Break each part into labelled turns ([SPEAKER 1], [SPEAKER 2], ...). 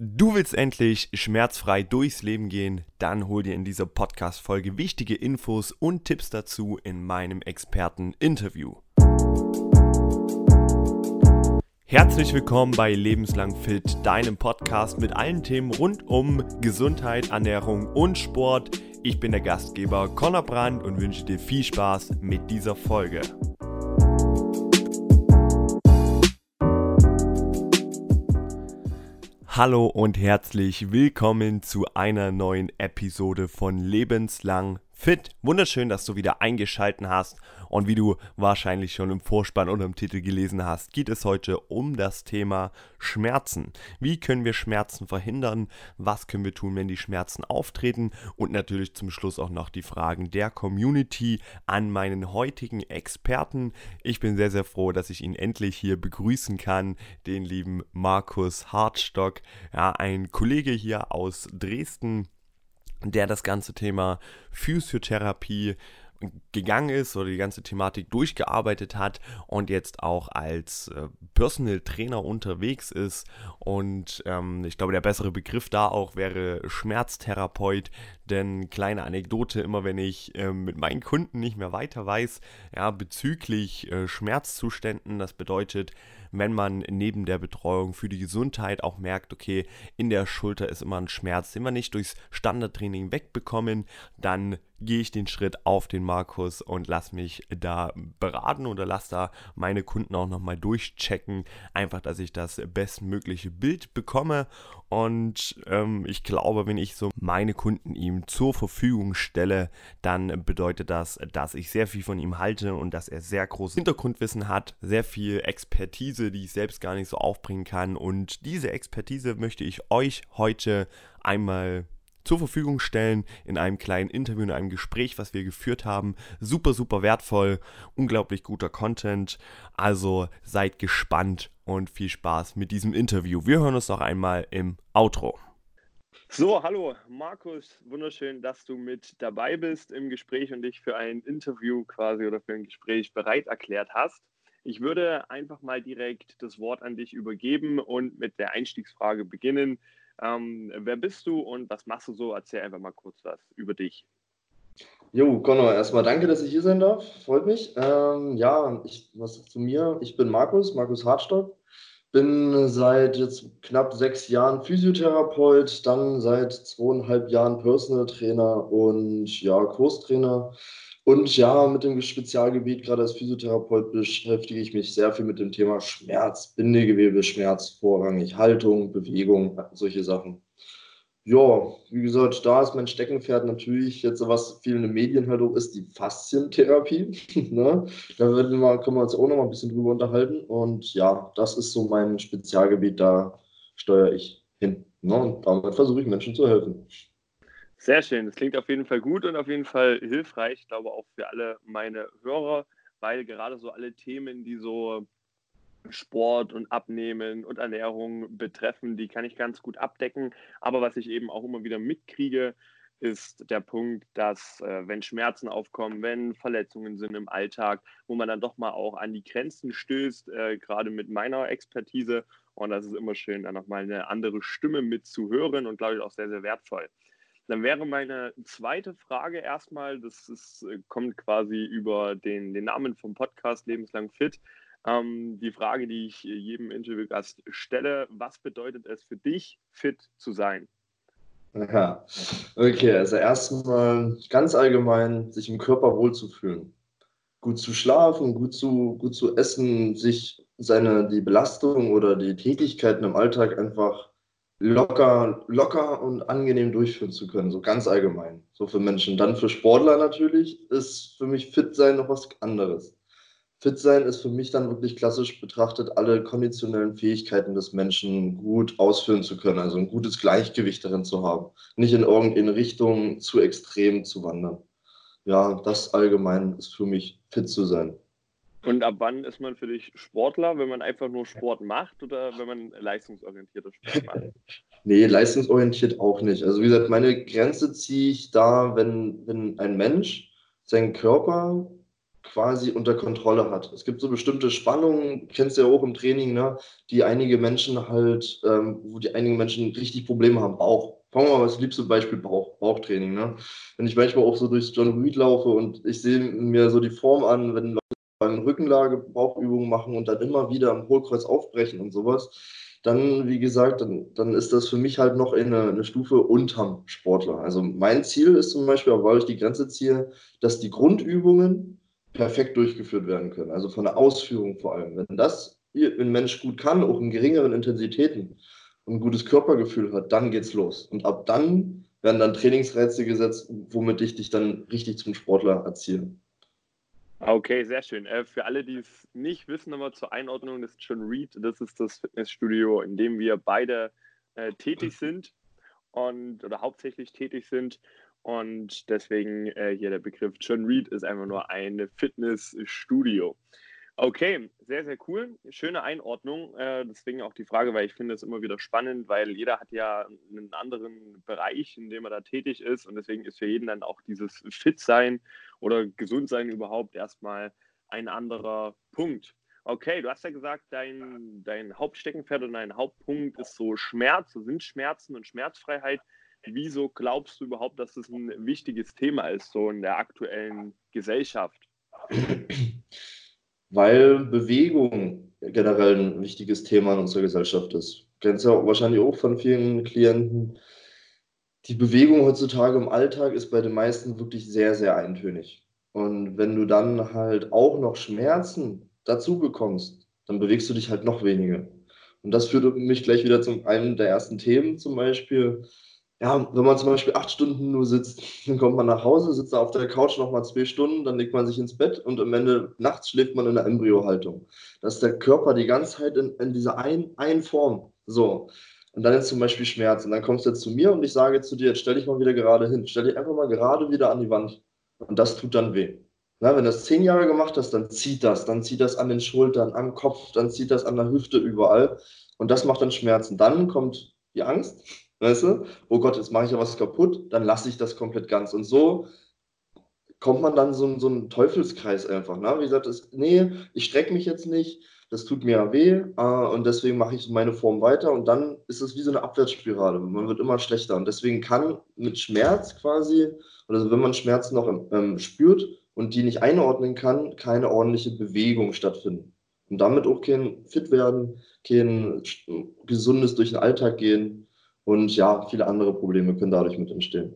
[SPEAKER 1] Du willst endlich schmerzfrei durchs Leben gehen? Dann hol dir in dieser Podcast-Folge wichtige Infos und Tipps dazu in meinem Experten-Interview. Herzlich willkommen bei Lebenslang Fit, deinem Podcast mit allen Themen rund um Gesundheit, Ernährung und Sport. Ich bin der Gastgeber Conor Brandt und wünsche dir viel Spaß mit dieser Folge. Hallo und herzlich willkommen zu einer neuen Episode von Lebenslang Fit. Wunderschön, dass du wieder eingeschalten hast und wie du wahrscheinlich schon im Vorspann oder im Titel gelesen hast, geht es heute um das Thema Schmerzen. Wie können wir Schmerzen verhindern? Was können wir tun, wenn die Schmerzen auftreten? Und natürlich zum Schluss auch noch die Fragen der Community an meinen heutigen Experten. Ich bin sehr, sehr froh, dass ich ihn endlich hier begrüßen kann, den lieben Markus Hartstock, ja, ein Kollege hier aus Dresden der das ganze Thema Physiotherapie gegangen ist oder die ganze Thematik durchgearbeitet hat und jetzt auch als äh, Personal Trainer unterwegs ist. Und ähm, ich glaube, der bessere Begriff da auch wäre Schmerztherapeut. Denn kleine Anekdote, immer wenn ich äh, mit meinen Kunden nicht mehr weiter weiß, ja, bezüglich äh, Schmerzzuständen, das bedeutet, wenn man neben der Betreuung für die Gesundheit auch merkt, okay, in der Schulter ist immer ein Schmerz, den wir nicht durchs Standardtraining wegbekommen, dann gehe ich den Schritt auf den Markus und lass mich da beraten oder lass da meine Kunden auch nochmal durchchecken. Einfach, dass ich das bestmögliche Bild bekomme. Und ähm, ich glaube, wenn ich so meine Kunden ihm zur Verfügung stelle, dann bedeutet das, dass ich sehr viel von ihm halte und dass er sehr großes Hintergrundwissen hat, sehr viel Expertise, die ich selbst gar nicht so aufbringen kann. Und diese Expertise möchte ich euch heute einmal zur Verfügung stellen in einem kleinen Interview, in einem Gespräch, was wir geführt haben. Super, super wertvoll, unglaublich guter Content. Also seid gespannt und viel Spaß mit diesem Interview. Wir hören uns noch einmal im Outro. So, hallo Markus, wunderschön, dass du mit dabei bist im Gespräch und dich für ein Interview quasi oder für ein Gespräch bereit erklärt hast. Ich würde einfach mal direkt das Wort an dich übergeben und mit der Einstiegsfrage beginnen. Ähm, wer bist du und was machst du so? Erzähl einfach mal kurz was über dich.
[SPEAKER 2] Jo, Connor, erstmal danke, dass ich hier sein darf. Freut mich. Ähm, ja, ich, was zu mir? Ich bin Markus, Markus Hartstock. Bin seit jetzt knapp sechs Jahren Physiotherapeut, dann seit zweieinhalb Jahren Personal Trainer und ja, Kurstrainer. Und ja, mit dem Spezialgebiet, gerade als Physiotherapeut, beschäftige ich mich sehr viel mit dem Thema Schmerz, Bindegewebe, Schmerz, vorrangig Haltung, Bewegung, solche Sachen. Ja, wie gesagt, da ist mein Steckenpferd natürlich jetzt, was viel in den Medien halt auch ist, die Faszientherapie. ne? Da werden wir, können wir uns auch noch mal ein bisschen drüber unterhalten. Und ja, das ist so mein Spezialgebiet, da steuere ich hin. Ne? Und damit versuche ich Menschen zu helfen.
[SPEAKER 1] Sehr schön. Das klingt auf jeden Fall gut und auf jeden Fall hilfreich. Ich glaube auch für alle meine Hörer, weil gerade so alle Themen, die so Sport und Abnehmen und Ernährung betreffen, die kann ich ganz gut abdecken. Aber was ich eben auch immer wieder mitkriege, ist der Punkt, dass äh, wenn Schmerzen aufkommen, wenn Verletzungen sind im Alltag, wo man dann doch mal auch an die Grenzen stößt, äh, gerade mit meiner Expertise. Und das ist immer schön, dann nochmal eine andere Stimme mitzuhören und glaube ich auch sehr, sehr wertvoll. Dann wäre meine zweite Frage erstmal, das ist, äh, kommt quasi über den, den Namen vom Podcast Lebenslang Fit. Ähm, die Frage, die ich jedem Interviewgast stelle, was bedeutet es für dich, fit zu sein?
[SPEAKER 2] Ja, okay, also erstmal ganz allgemein, sich im Körper wohlzufühlen. Gut zu schlafen, gut zu, gut zu essen, sich seine, die Belastung oder die Tätigkeiten im Alltag einfach locker, locker und angenehm durchführen zu können, so ganz allgemein, so für Menschen. Dann für Sportler natürlich ist für mich fit sein noch was anderes. Fit sein ist für mich dann wirklich klassisch betrachtet, alle konditionellen Fähigkeiten des Menschen gut ausführen zu können, also ein gutes Gleichgewicht darin zu haben, nicht in irgendeine Richtung zu extrem zu wandern. Ja, das allgemein ist für mich fit zu sein.
[SPEAKER 1] Und ab wann ist man für dich Sportler, wenn man einfach nur Sport macht oder wenn man leistungsorientierter Sport macht?
[SPEAKER 2] nee, leistungsorientiert auch nicht. Also wie gesagt, meine Grenze ziehe ich da, wenn, wenn ein Mensch seinen Körper quasi unter Kontrolle hat. Es gibt so bestimmte Spannungen, kennst du ja auch im Training, ne, die einige Menschen halt, ähm, wo die einigen Menschen richtig Probleme haben, Bauch. Fangen wir mal das liebste Beispiel Bauch, Bauchtraining. Ne? Wenn ich manchmal auch so durchs John Reed laufe und ich sehe mir so die Form an, wenn Leute beim Rückenlage Bauchübungen machen und dann immer wieder am Hohlkreuz aufbrechen und sowas, dann, wie gesagt, dann, dann ist das für mich halt noch eine, eine Stufe unterm Sportler. Also mein Ziel ist zum Beispiel, weil ich die Grenze ziehe, dass die Grundübungen perfekt durchgeführt werden können. Also von der Ausführung vor allem. Wenn das ein Mensch gut kann, auch in geringeren Intensitäten und ein gutes Körpergefühl hat, dann geht's los. Und ab dann werden dann Trainingsreize gesetzt, womit ich dich dann richtig zum Sportler erziehe.
[SPEAKER 3] Okay, sehr schön. Äh, für alle, die es nicht wissen, aber zur Einordnung, das ist John Reed. Das ist das Fitnessstudio, in dem wir beide äh, tätig sind und oder hauptsächlich tätig sind. Und deswegen äh, hier der Begriff John Reed ist einfach nur ein Fitnessstudio. Okay, sehr, sehr cool. Schöne Einordnung. Äh, deswegen auch die Frage, weil ich finde es immer wieder spannend, weil jeder hat ja einen anderen Bereich, in dem er da tätig ist. Und deswegen ist für jeden dann auch dieses Fit-Sein oder Gesundsein überhaupt erstmal ein anderer Punkt. Okay, du hast ja gesagt, dein, dein Hauptsteckenpferd und dein Hauptpunkt ist so Schmerz, so sind Schmerzen und Schmerzfreiheit. Wieso glaubst du überhaupt, dass das ein wichtiges Thema ist, so in der aktuellen Gesellschaft?
[SPEAKER 2] weil Bewegung generell ein wichtiges Thema in unserer Gesellschaft ist. Du kennst ja wahrscheinlich auch von vielen Klienten. Die Bewegung heutzutage im Alltag ist bei den meisten wirklich sehr, sehr eintönig. Und wenn du dann halt auch noch Schmerzen dazu bekommst, dann bewegst du dich halt noch weniger. Und das führt mich gleich wieder zum einen der ersten Themen, zum Beispiel ja, wenn man zum Beispiel acht Stunden nur sitzt, dann kommt man nach Hause, sitzt auf der Couch nochmal zwei Stunden, dann legt man sich ins Bett und am Ende nachts schläft man in der Embryohaltung. Ist der Körper die ganze Zeit in, in dieser einen Form. So. Und dann ist zum Beispiel Schmerz. Und dann kommst du jetzt zu mir und ich sage zu dir, jetzt stell dich mal wieder gerade hin. Stell dich einfach mal gerade wieder an die Wand. Und das tut dann weh. Na, wenn du das zehn Jahre gemacht hast, dann zieht das. Dann zieht das an den Schultern, am Kopf, dann zieht das an der Hüfte überall. Und das macht dann Schmerzen. Dann kommt die Angst Weißt du? Oh Gott, jetzt mache ich ja was kaputt, dann lasse ich das komplett ganz. Und so kommt man dann so so einen Teufelskreis einfach. Ne? Wie gesagt, das, nee, ich strecke mich jetzt nicht, das tut mir ja weh äh, und deswegen mache ich meine Form weiter und dann ist es wie so eine Abwärtsspirale. Man wird immer schlechter und deswegen kann mit Schmerz quasi, oder wenn man Schmerzen noch ähm, spürt und die nicht einordnen kann, keine ordentliche Bewegung stattfinden. Und damit auch kein fit werden, kein gesundes durch den Alltag gehen und ja, viele andere Probleme können dadurch mit entstehen.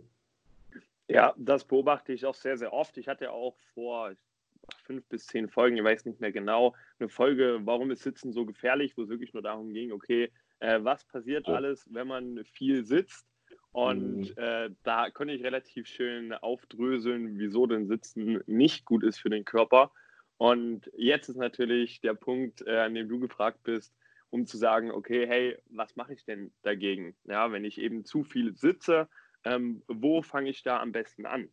[SPEAKER 3] Ja, das beobachte ich auch sehr, sehr oft. Ich hatte auch vor fünf bis zehn Folgen, ich weiß nicht mehr genau, eine Folge, warum ist Sitzen so gefährlich, wo es wirklich nur darum ging, okay, äh, was passiert alles, wenn man viel sitzt? Und mhm. äh, da konnte ich relativ schön aufdröseln, wieso denn Sitzen nicht gut ist für den Körper. Und jetzt ist natürlich der Punkt, äh, an dem du gefragt bist, um zu sagen, okay, hey, was mache ich denn dagegen? Ja, wenn ich eben zu viel sitze, ähm, wo fange ich da am besten an?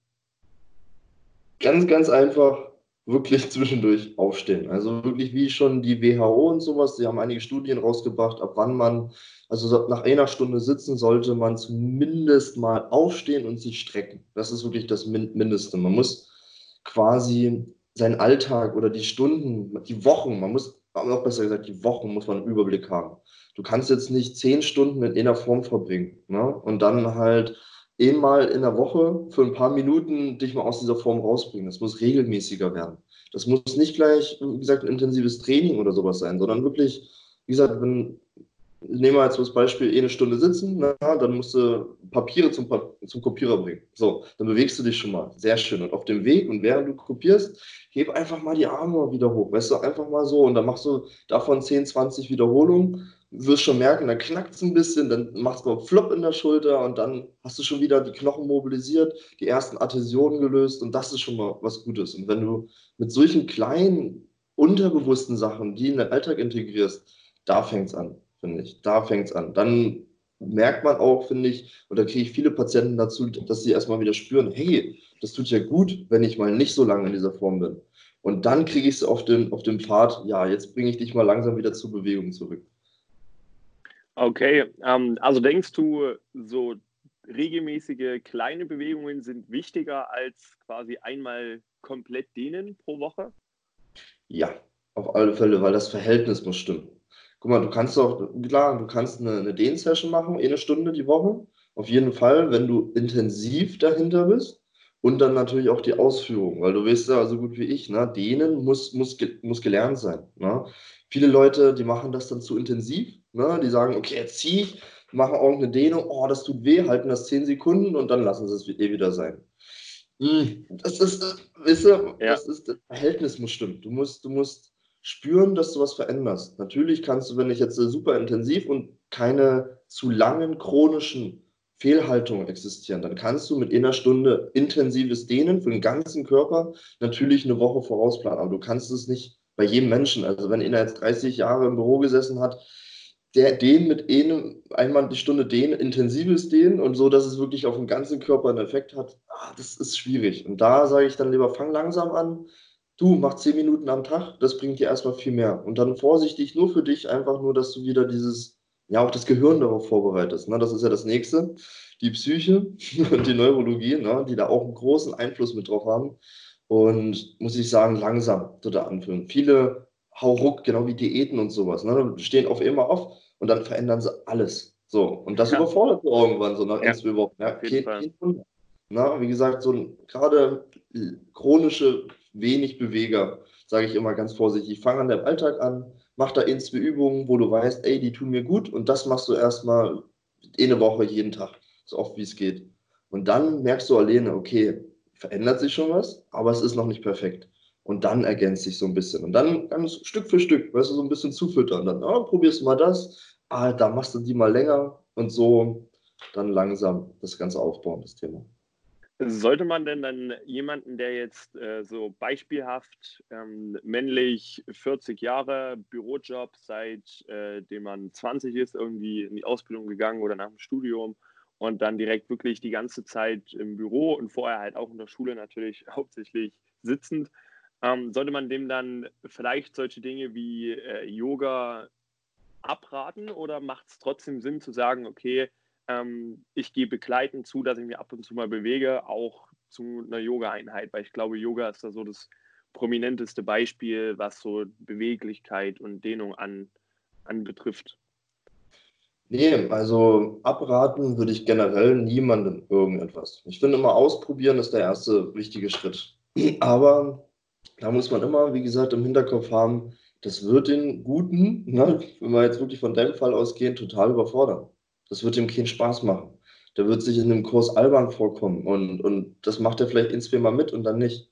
[SPEAKER 2] Ganz, ganz einfach wirklich zwischendurch aufstehen. Also wirklich wie schon die WHO und sowas, die haben einige Studien rausgebracht, ab wann man, also nach einer Stunde sitzen sollte man zumindest mal aufstehen und sich strecken. Das ist wirklich das Mindeste. Man muss quasi seinen Alltag oder die Stunden, die Wochen, man muss noch besser gesagt, die Wochen muss man einen Überblick haben. Du kannst jetzt nicht zehn Stunden in einer Form verbringen ne? und dann halt einmal in der Woche für ein paar Minuten dich mal aus dieser Form rausbringen. Das muss regelmäßiger werden. Das muss nicht gleich, wie gesagt, ein intensives Training oder sowas sein, sondern wirklich, wie gesagt, wenn nehmen wir jetzt das Beispiel, eh eine Stunde sitzen, na, dann musst du Papiere zum, zum Kopierer bringen. So, dann bewegst du dich schon mal. Sehr schön. Und auf dem Weg und während du kopierst, heb einfach mal die Arme wieder hoch. Weißt du, einfach mal so. Und dann machst du davon 10, 20 Wiederholungen. Wirst schon merken, dann knackt es ein bisschen, dann machst du mal Flop in der Schulter und dann hast du schon wieder die Knochen mobilisiert, die ersten Adhäsionen gelöst und das ist schon mal was Gutes. Und wenn du mit solchen kleinen, unterbewussten Sachen, die in den Alltag integrierst, da fängt es an finde ich. Da fängt es an. Dann merkt man auch, finde ich, oder kriege ich viele Patienten dazu, dass sie erstmal wieder spüren, hey, das tut ja gut, wenn ich mal nicht so lange in dieser Form bin. Und dann kriege ich es auf den, auf den Pfad, ja, jetzt bringe ich dich mal langsam wieder zur Bewegung zurück.
[SPEAKER 3] Okay, ähm, also denkst du, so regelmäßige kleine Bewegungen sind wichtiger als quasi einmal komplett dehnen pro Woche?
[SPEAKER 2] Ja, auf alle Fälle, weil das Verhältnis muss stimmen. Guck mal, du kannst auch, klar, du kannst eine, eine Dehn-Session machen, eine Stunde die Woche. Auf jeden Fall, wenn du intensiv dahinter bist. Und dann natürlich auch die Ausführung, weil du weißt ja so gut wie ich, ne, dehnen muss, muss, muss gelernt sein. Ne? Viele Leute, die machen das dann zu intensiv. Ne? Die sagen, okay, jetzt zieh ich, machen irgendeine Dehnung, oh, das tut weh, halten das 10 Sekunden und dann lassen sie es eh wieder sein. Hm, das ist, weißt du, ja. das, ist, das Verhältnis muss stimmen. Du musst, du musst spüren, dass du was veränderst. Natürlich kannst du, wenn ich jetzt super intensiv und keine zu langen chronischen Fehlhaltungen existieren, dann kannst du mit einer Stunde intensives Dehnen für den ganzen Körper natürlich eine Woche vorausplanen. Aber du kannst es nicht bei jedem Menschen. Also wenn einer jetzt 30 Jahre im Büro gesessen hat, der den mit einem einmal die Stunde den intensives Dehnen und so, dass es wirklich auf den ganzen Körper einen Effekt hat, ah, das ist schwierig. Und da sage ich dann lieber, fang langsam an, du mach zehn Minuten am Tag, das bringt dir erstmal viel mehr. Und dann vorsichtig nur für dich, einfach nur, dass du wieder dieses, ja, auch das Gehirn darauf vorbereitest. Ne? Das ist ja das nächste. Die Psyche und die Neurologie, ne? die da auch einen großen Einfluss mit drauf haben. Und muss ich sagen, langsam so da anführen. Viele Hauruck, genau wie Diäten und sowas. Ne? Stehen auf immer auf und dann verändern sie alles. So, und das ja. überfordert irgendwann so nach ja. ein, zwei Wochen. Ja, kein Na, wie gesagt, so ein gerade chronische wenig Beweger, sage ich immer ganz vorsichtig. Fang an deinem Alltag an, mach da ein, zwei Übungen, wo du weißt, ey, die tun mir gut und das machst du erstmal eine Woche jeden Tag, so oft wie es geht. Und dann merkst du alleine, okay, verändert sich schon was, aber es ist noch nicht perfekt. Und dann ergänzt sich so ein bisschen. Und dann ganz Stück für Stück, weißt du, so ein bisschen zufüttern. Dann ah, probierst du mal das, ah, da machst du die mal länger und so dann langsam das Ganze aufbauen, das Thema.
[SPEAKER 3] Sollte man denn dann jemanden, der jetzt äh, so beispielhaft ähm, männlich 40 Jahre Bürojob, seitdem äh, man 20 ist, irgendwie in die Ausbildung gegangen oder nach dem Studium und dann direkt wirklich die ganze Zeit im Büro und vorher halt auch in der Schule natürlich hauptsächlich sitzend, ähm, sollte man dem dann vielleicht solche Dinge wie äh, Yoga abraten oder macht es trotzdem Sinn zu sagen, okay, ähm, ich gehe begleitend zu, dass ich mich ab und zu mal bewege, auch zu einer Yoga-Einheit, weil ich glaube, Yoga ist da so das prominenteste Beispiel, was so Beweglichkeit und Dehnung an, anbetrifft.
[SPEAKER 2] Nee, also abraten würde ich generell niemandem irgendetwas. Ich finde immer ausprobieren ist der erste wichtige Schritt. Aber da muss man immer, wie gesagt, im Hinterkopf haben, das wird den Guten, ne, wenn wir jetzt wirklich von deinem Fall ausgehen, total überfordern. Das wird ihm keinen Spaß machen. Der wird sich in einem Kurs albern vorkommen und, und das macht er vielleicht zwei Mal mit und dann nicht.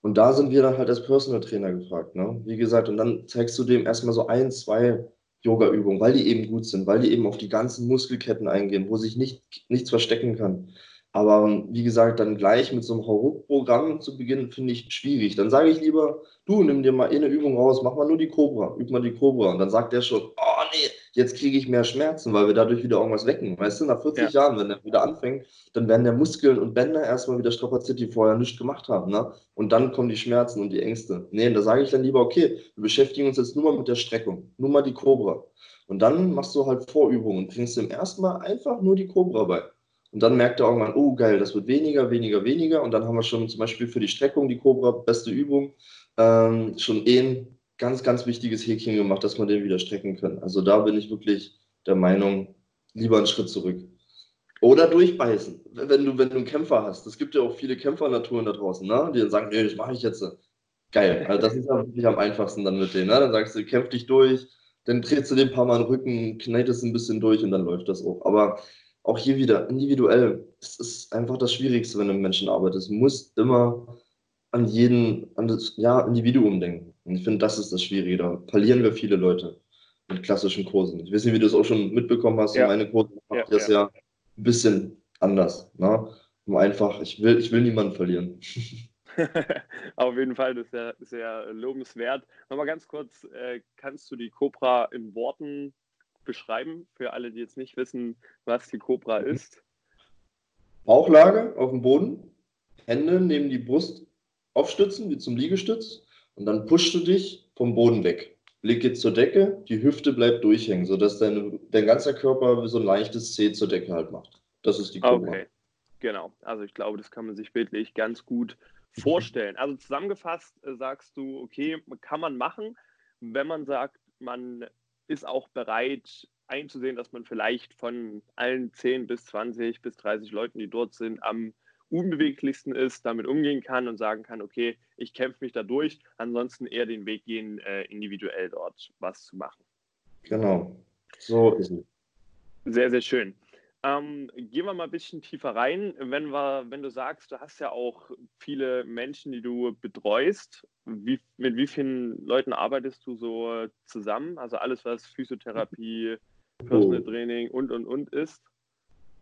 [SPEAKER 2] Und da sind wir dann halt als Personal Trainer gefragt. Ne? Wie gesagt, und dann zeigst du dem erstmal so ein, zwei Yoga-Übungen, weil die eben gut sind, weil die eben auf die ganzen Muskelketten eingehen, wo sich nicht, nichts verstecken kann. Aber wie gesagt, dann gleich mit so einem Hauruck-Programm zu beginnen, finde ich schwierig. Dann sage ich lieber, du nimm dir mal eine Übung raus, mach mal nur die Cobra, üb mal die Cobra. Und dann sagt der schon, oh nee, jetzt kriege ich mehr Schmerzen, weil wir dadurch wieder irgendwas wecken. Weißt du, nach 40 ja. Jahren, wenn der wieder anfängt, dann werden der Muskeln und Bänder erstmal wieder strapaziert, die vorher nichts gemacht haben. Ne? Und dann kommen die Schmerzen und die Ängste. Nee, da sage ich dann lieber, okay, wir beschäftigen uns jetzt nur mal mit der Streckung, nur mal die Cobra. Und dann machst du halt Vorübungen und bringst dem erstmal einfach nur die Cobra bei. Und dann merkt er irgendwann, oh geil, das wird weniger, weniger, weniger. Und dann haben wir schon zum Beispiel für die Streckung, die Cobra, beste Übung, ähm, schon ein ganz, ganz wichtiges Häkchen gemacht, dass wir den wieder strecken können. Also da bin ich wirklich der Meinung, lieber einen Schritt zurück. Oder durchbeißen, wenn du, wenn du einen Kämpfer hast. Es gibt ja auch viele Kämpfernaturen da draußen, ne? die dann sagen, nee, das mache ich jetzt. Geil, also das ist ja wirklich am einfachsten dann mit denen. Ne? Dann sagst du, kämpf dich durch, dann drehst du den paar Mal den Rücken, knetest ein bisschen durch und dann läuft das auch. Aber auch hier wieder individuell. Es ist einfach das Schwierigste, wenn du mit Menschen arbeitest. Du musst immer an jeden, an das ja, Individuum denken. Und ich finde, das ist das Schwierige. Da verlieren wir viele Leute mit klassischen Kursen. Ich weiß nicht, wie du es auch schon mitbekommen hast. Ja. Meine Kurse macht ja, das ja. ja ein bisschen anders. Ne? Um einfach, ich will, ich will niemanden verlieren.
[SPEAKER 3] Auf jeden Fall, das ist ja sehr lobenswert. Nochmal ganz kurz, äh, kannst du die Cobra in Worten beschreiben, für alle, die jetzt nicht wissen, was die Cobra mhm. ist?
[SPEAKER 2] Bauchlage auf dem Boden, Hände neben die Brust aufstützen, wie zum Liegestütz, und dann pushst du dich vom Boden weg. Blick geht zur Decke, die Hüfte bleibt durchhängen, sodass deine, dein ganzer Körper so ein leichtes C zur Decke halt macht. Das ist die Cobra. Okay,
[SPEAKER 3] genau. Also ich glaube, das kann man sich bildlich ganz gut vorstellen? Also zusammengefasst äh, sagst du, okay, kann man machen, wenn man sagt, man ist auch bereit einzusehen, dass man vielleicht von allen 10 bis 20 bis 30 Leuten, die dort sind, am unbeweglichsten ist, damit umgehen kann und sagen kann, okay, ich kämpfe mich da durch, ansonsten eher den Weg gehen, äh, individuell dort was zu machen.
[SPEAKER 2] Genau, so ist es.
[SPEAKER 3] Sehr, sehr schön. Ähm, gehen wir mal ein bisschen tiefer rein. Wenn, wir, wenn du sagst, du hast ja auch viele Menschen, die du betreust, wie, mit wie vielen Leuten arbeitest du so zusammen? Also alles, was Physiotherapie, Personal oh. Training und, und, und ist?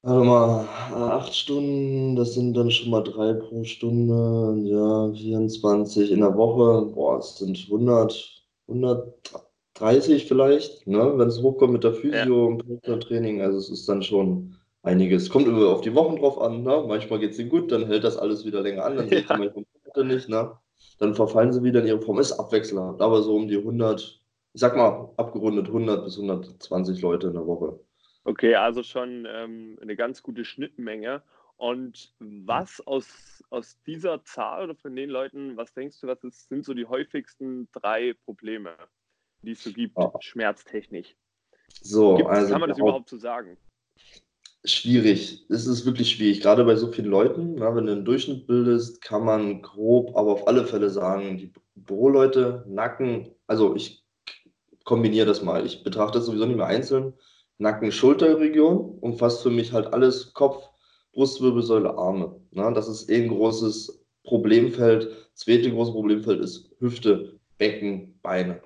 [SPEAKER 2] Warte mal, acht Stunden, das sind dann schon mal drei pro Stunde, ja, 24 in der Woche, boah, es sind 100, 130 vielleicht, ne, wenn es hochkommt mit der Physio ja. und Training, also es ist dann schon einiges. Kommt immer auf die Wochen drauf an, ne, manchmal geht es ihnen gut, dann hält das alles wieder länger an, dann ja. man manchmal nicht, ne, dann verfallen sie wieder in ihre Form, ist abwechselnd, aber so um die 100, ich sag mal, abgerundet 100 bis 120 Leute in der Woche.
[SPEAKER 3] Okay, also schon ähm, eine ganz gute Schnittmenge. Und was aus, aus dieser Zahl oder von den Leuten, was denkst du, was ist, sind so die häufigsten drei Probleme, die es so gibt, oh. schmerztechnisch?
[SPEAKER 2] So, Gibt's, also
[SPEAKER 3] kann man das überhaupt so sagen?
[SPEAKER 2] Schwierig. Es ist wirklich schwierig. Gerade bei so vielen Leuten, na, wenn du einen Durchschnitt bildest, kann man grob, aber auf alle Fälle sagen, die Büroleute, Nacken, also ich kombiniere das mal. Ich betrachte das sowieso nicht mehr einzeln. Nacken-Schulterregion umfasst für mich halt alles Kopf, Brustwirbelsäule, Arme. Na, das ist eh ein großes Problemfeld. Das zweite große Problemfeld ist Hüfte, Becken, Beine.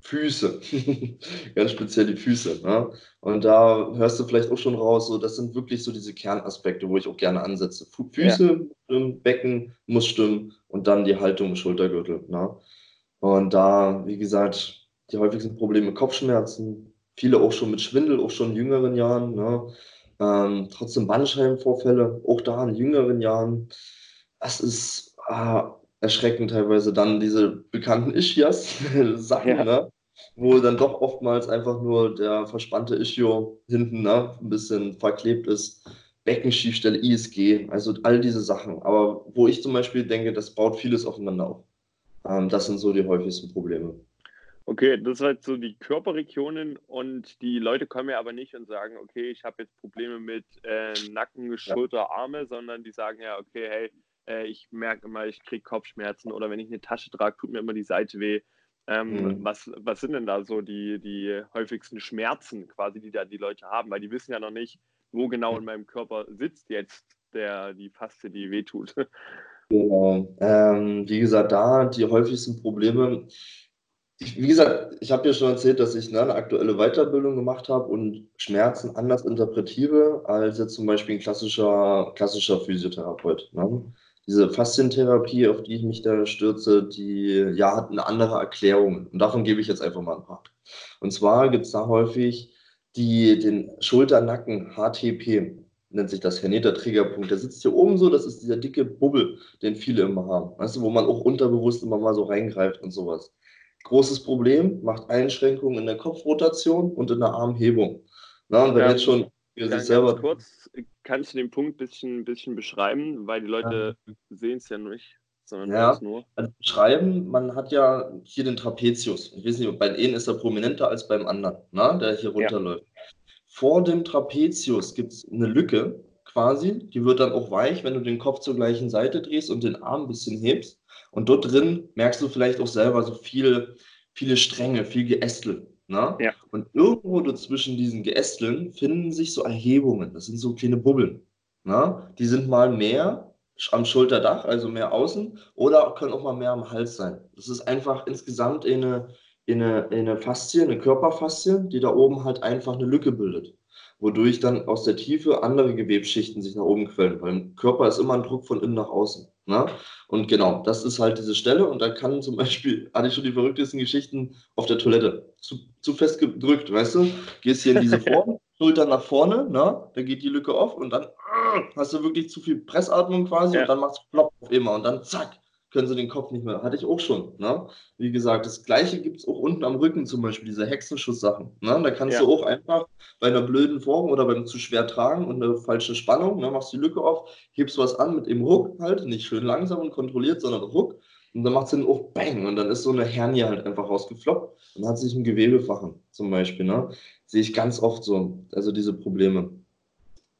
[SPEAKER 2] Füße, ganz speziell die Füße. Ne? Und da hörst du vielleicht auch schon raus, so das sind wirklich so diese Kernaspekte, wo ich auch gerne ansetze. Füße, ja. Becken muss stimmen und dann die Haltung im Schultergürtel. Ne? Und da, wie gesagt, die häufigsten Probleme Kopfschmerzen, viele auch schon mit Schwindel, auch schon in jüngeren Jahren. Ne? Ähm, trotzdem Bandscheibenvorfälle, auch da in jüngeren Jahren. Das ist ah, erschreckend teilweise dann diese bekannten Ischias-Sachen, ja. ne? wo dann doch oftmals einfach nur der verspannte Ischio hinten ne? ein bisschen verklebt ist. Beckenschiefstelle, ISG, also all diese Sachen. Aber wo ich zum Beispiel denke, das baut vieles aufeinander auf. Ähm, das sind so die häufigsten Probleme.
[SPEAKER 3] Okay, das sind halt so die Körperregionen und die Leute kommen ja aber nicht und sagen, okay, ich habe jetzt Probleme mit äh, Nacken, Schulter. Arme, sondern die sagen ja, okay, hey, äh, ich merke immer, ich kriege Kopfschmerzen oder wenn ich eine Tasche trage, tut mir immer die Seite weh. Ähm, mhm. was, was sind denn da so die, die häufigsten Schmerzen quasi, die da die Leute haben? Weil die wissen ja noch nicht, wo genau in meinem Körper sitzt jetzt der, die Faszie, die wehtut.
[SPEAKER 2] Genau. Ähm, wie gesagt, da die häufigsten Probleme ich, wie gesagt, ich habe ja schon erzählt, dass ich ne, eine aktuelle Weiterbildung gemacht habe und Schmerzen anders interpretiere als jetzt zum Beispiel ein klassischer, klassischer Physiotherapeut. Ne? Diese Faszientherapie, auf die ich mich da stürze, die ja hat eine andere Erklärung. Und davon gebe ich jetzt einfach mal ein paar. Und zwar gibt es da häufig die, den Schulternacken HTP, nennt sich das Herneter-Triggerpunkt. Der sitzt hier oben so, das ist dieser dicke Bubbel, den viele immer haben. Weißt du, wo man auch unterbewusst immer mal so reingreift und sowas. Großes Problem, macht Einschränkungen in der Kopfrotation und in der Armhebung. Na, und wenn ja, jetzt schon
[SPEAKER 3] sich selber. Kurz, kannst du den Punkt ein bisschen, bisschen beschreiben, weil die Leute ja. sehen es ja nicht, sondern
[SPEAKER 2] ja, nur. Also beschreiben, man hat ja hier den Trapezius. Ich weiß nicht, bei den einen ist er prominenter als beim anderen, na, der hier runterläuft. Ja. Vor dem Trapezius gibt es eine Lücke quasi, die wird dann auch weich, wenn du den Kopf zur gleichen Seite drehst und den Arm ein bisschen hebst. Und dort drin merkst du vielleicht auch selber so viel, viele Stränge, viel Geästel. Ne? Ja. Und irgendwo zwischen diesen Geästeln finden sich so Erhebungen. Das sind so kleine Bubbeln. Ne? Die sind mal mehr am Schulterdach, also mehr außen, oder können auch mal mehr am Hals sein. Das ist einfach insgesamt eine, eine, eine Faszie, eine Körperfaszie, die da oben halt einfach eine Lücke bildet wodurch dann aus der Tiefe andere Gewebsschichten sich nach oben quellen, weil im Körper ist immer ein Druck von innen nach außen. Ne? Und genau, das ist halt diese Stelle und da kann zum Beispiel, hatte ich schon die verrücktesten Geschichten auf der Toilette, zu, zu fest gedrückt, weißt du, gehst hier in diese Form, Schultern nach vorne, ne? da geht die Lücke auf und dann hast du wirklich zu viel Pressatmung quasi ja. und dann machst du Plop auf immer und dann zack, können sie den Kopf nicht mehr. Hatte ich auch schon. Ne? Wie gesagt, das gleiche gibt es auch unten am Rücken zum Beispiel, diese Hexenschusssachen. Ne? Da kannst ja. du auch einfach bei einer blöden Form oder beim zu schwer tragen und eine falsche Spannung, ne? machst die Lücke auf, hebst was an mit dem Ruck halt, nicht schön langsam und kontrolliert, sondern Ruck. Und dann macht es dann auch Bang und dann ist so eine Hernie halt einfach rausgefloppt und hat sich ein Gewebe fachen, zum Beispiel. Ne? Sehe ich ganz oft so, also diese Probleme.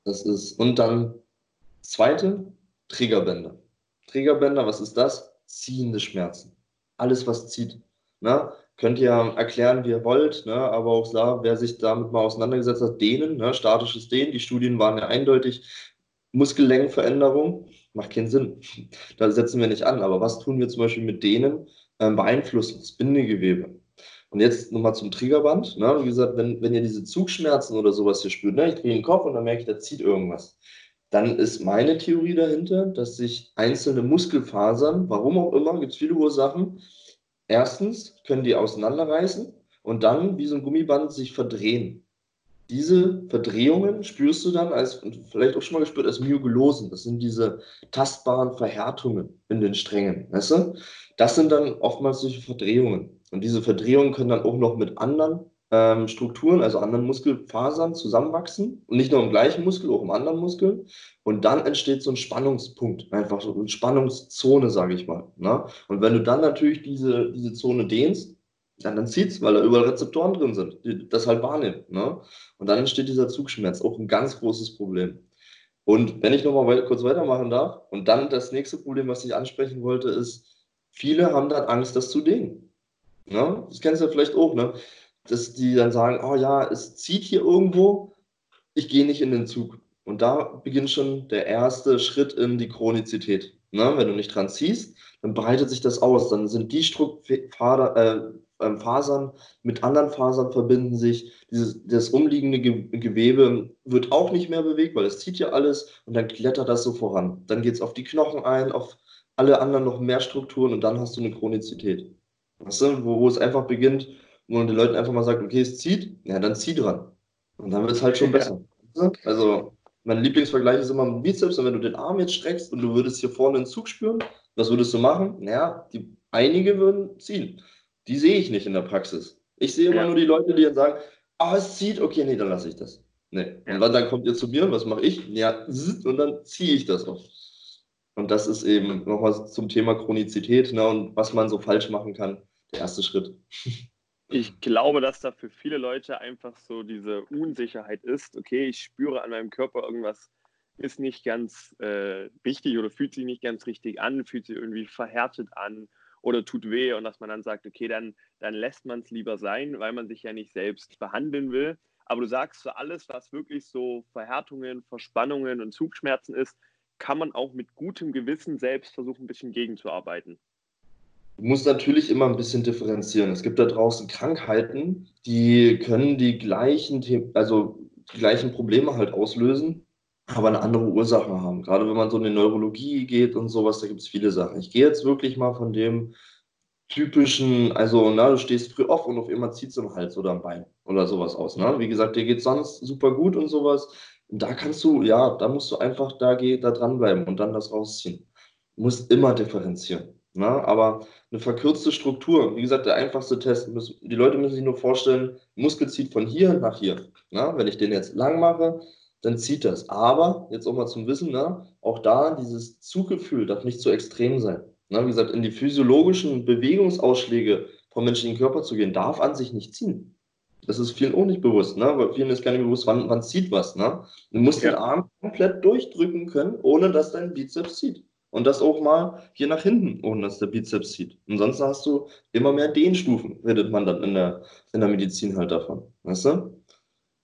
[SPEAKER 2] Das ist, und dann zweite, Triggerbänder. Triggerbänder, was ist das? Ziehende Schmerzen. Alles, was zieht. Ne? Könnt ihr erklären, wie ihr wollt, ne? aber auch da, wer sich damit mal auseinandergesetzt hat, Dehnen, ne? statisches Dehnen, die Studien waren ja eindeutig, Muskellängenveränderung, macht keinen Sinn. Da setzen wir nicht an, aber was tun wir zum Beispiel mit Dehnen? Ähm, beeinflussen das Bindegewebe. Und jetzt nochmal zum Triggerband. Ne? Wie gesagt, wenn, wenn ihr diese Zugschmerzen oder sowas hier spürt, ne? ich drehe den Kopf und dann merke ich, da zieht irgendwas dann ist meine Theorie dahinter, dass sich einzelne Muskelfasern, warum auch immer, gibt es viele Ursachen, erstens können die auseinanderreißen und dann wie so ein Gummiband sich verdrehen. Diese Verdrehungen spürst du dann als, vielleicht auch schon mal gespürt, als Myogelosen. Das sind diese tastbaren Verhärtungen in den Strängen. Weißt du? Das sind dann oftmals solche Verdrehungen. Und diese Verdrehungen können dann auch noch mit anderen ähm, Strukturen, also anderen Muskelfasern zusammenwachsen und nicht nur im gleichen Muskel, auch im anderen Muskel. Und dann entsteht so ein Spannungspunkt, einfach so eine Spannungszone, sage ich mal. Ne? Und wenn du dann natürlich diese, diese Zone dehnst, dann, dann zieht es, weil da überall Rezeptoren drin sind, die das halt wahrnehmen. Ne? Und dann entsteht dieser Zugschmerz, auch ein ganz großes Problem. Und wenn ich nochmal kurz weitermachen darf, und dann das nächste Problem, was ich ansprechen wollte, ist, viele haben dann Angst, das zu dehnen. Ne? Das kennst du ja vielleicht auch. Ne? Dass die dann sagen, oh ja, es zieht hier irgendwo, ich gehe nicht in den Zug. Und da beginnt schon der erste Schritt in die Chronizität. Ne? Wenn du nicht dran ziehst, dann breitet sich das aus. Dann sind die Strukturfasern äh, ähm, Fasern mit anderen Fasern verbinden sich. Dieses, das umliegende Gewebe wird auch nicht mehr bewegt, weil es zieht ja alles und dann klettert das so voran. Dann geht es auf die Knochen ein, auf alle anderen noch mehr Strukturen und dann hast du eine Chronizität. Weißt du? wo, wo es einfach beginnt, wo man den Leuten einfach mal sagt, okay, es zieht, ja, dann zieh dran. Und dann wird es halt schon besser. Ja. Also, mein Lieblingsvergleich ist immer mit Bizeps, und wenn du den Arm jetzt streckst und du würdest hier vorne einen Zug spüren, was würdest du machen? Naja, die, einige würden ziehen. Die sehe ich nicht in der Praxis. Ich sehe immer ja. nur die Leute, die dann sagen, ah, es zieht, okay, nee, dann lasse ich das. Nee. Und dann kommt ihr zu mir, was mache ich? Ja, und dann ziehe ich das auf. Und das ist eben nochmal zum Thema Chronizität ne, und was man so falsch machen kann. Der erste Schritt.
[SPEAKER 3] Ich glaube, dass da für viele Leute einfach so diese Unsicherheit ist. Okay, ich spüre an meinem Körper irgendwas ist nicht ganz äh, richtig oder fühlt sich nicht ganz richtig an, fühlt sich irgendwie verhärtet an oder tut weh und dass man dann sagt, okay, dann, dann lässt man es lieber sein, weil man sich ja nicht selbst behandeln will. Aber du sagst, so alles, was wirklich so Verhärtungen, Verspannungen und Zugschmerzen ist, kann man auch mit gutem Gewissen selbst versuchen, ein bisschen gegenzuarbeiten.
[SPEAKER 2] Du musst natürlich immer ein bisschen differenzieren. Es gibt da draußen Krankheiten, die können die gleichen, also die gleichen Probleme halt auslösen, aber eine andere Ursache haben. Gerade wenn man so in die Neurologie geht und sowas, da gibt es viele Sachen. Ich gehe jetzt wirklich mal von dem typischen, also na, du stehst früh auf und auf einmal zieht es im Hals oder am Bein oder sowas aus. Ne? Wie gesagt, dir geht sonst super gut und sowas. Da kannst du, ja, da musst du einfach da, da dranbleiben und dann das rausziehen. Du musst immer differenzieren. Ne? Aber eine verkürzte Struktur, wie gesagt, der einfachste Test, die Leute müssen sich nur vorstellen, Muskel zieht von hier nach hier. Ne? Wenn ich den jetzt lang mache, dann zieht das. Aber, jetzt auch mal zum Wissen, ne? auch da, dieses Zuggefühl darf nicht zu extrem sein. Ne? Wie gesagt, in die physiologischen Bewegungsausschläge vom menschlichen Körper zu gehen, darf an sich nicht ziehen. Das ist vielen auch nicht bewusst, ne? weil vielen ist gar nicht bewusst, wann, wann zieht was. Ne? Du musst ja. den Arm komplett durchdrücken können, ohne dass dein Bizeps zieht. Und das auch mal hier nach hinten, ohne dass der Bizeps zieht. Ansonsten hast du immer mehr Dehnstufen, redet man dann in der, in der Medizin halt davon. Weißt du?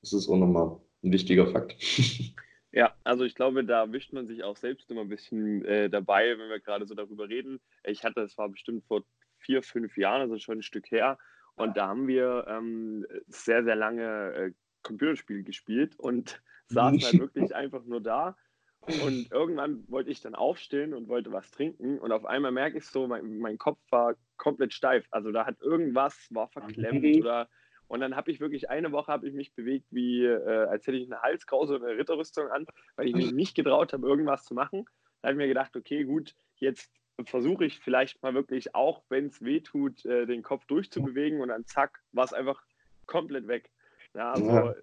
[SPEAKER 2] Das ist auch nochmal ein wichtiger Fakt.
[SPEAKER 3] Ja, also ich glaube, da erwischt man sich auch selbst immer ein bisschen äh, dabei, wenn wir gerade so darüber reden. Ich hatte, das war bestimmt vor vier, fünf Jahren, also schon ein Stück her. Und da haben wir ähm, sehr, sehr lange äh, Computerspiele gespielt und saßen halt wirklich einfach nur da und irgendwann wollte ich dann aufstehen und wollte was trinken. Und auf einmal merke ich so, mein, mein Kopf war komplett steif. Also da hat irgendwas, war verklemmt mhm. oder. Und dann habe ich wirklich eine Woche habe ich mich bewegt, wie äh, als hätte ich eine Halskrause und eine Ritterrüstung an, weil ich mich nicht getraut habe, irgendwas zu machen. Da habe ich mir gedacht, okay, gut, jetzt versuche ich vielleicht mal wirklich, auch wenn es weh tut, äh, den Kopf durchzubewegen und dann zack, war es einfach komplett weg. Ja, also ja.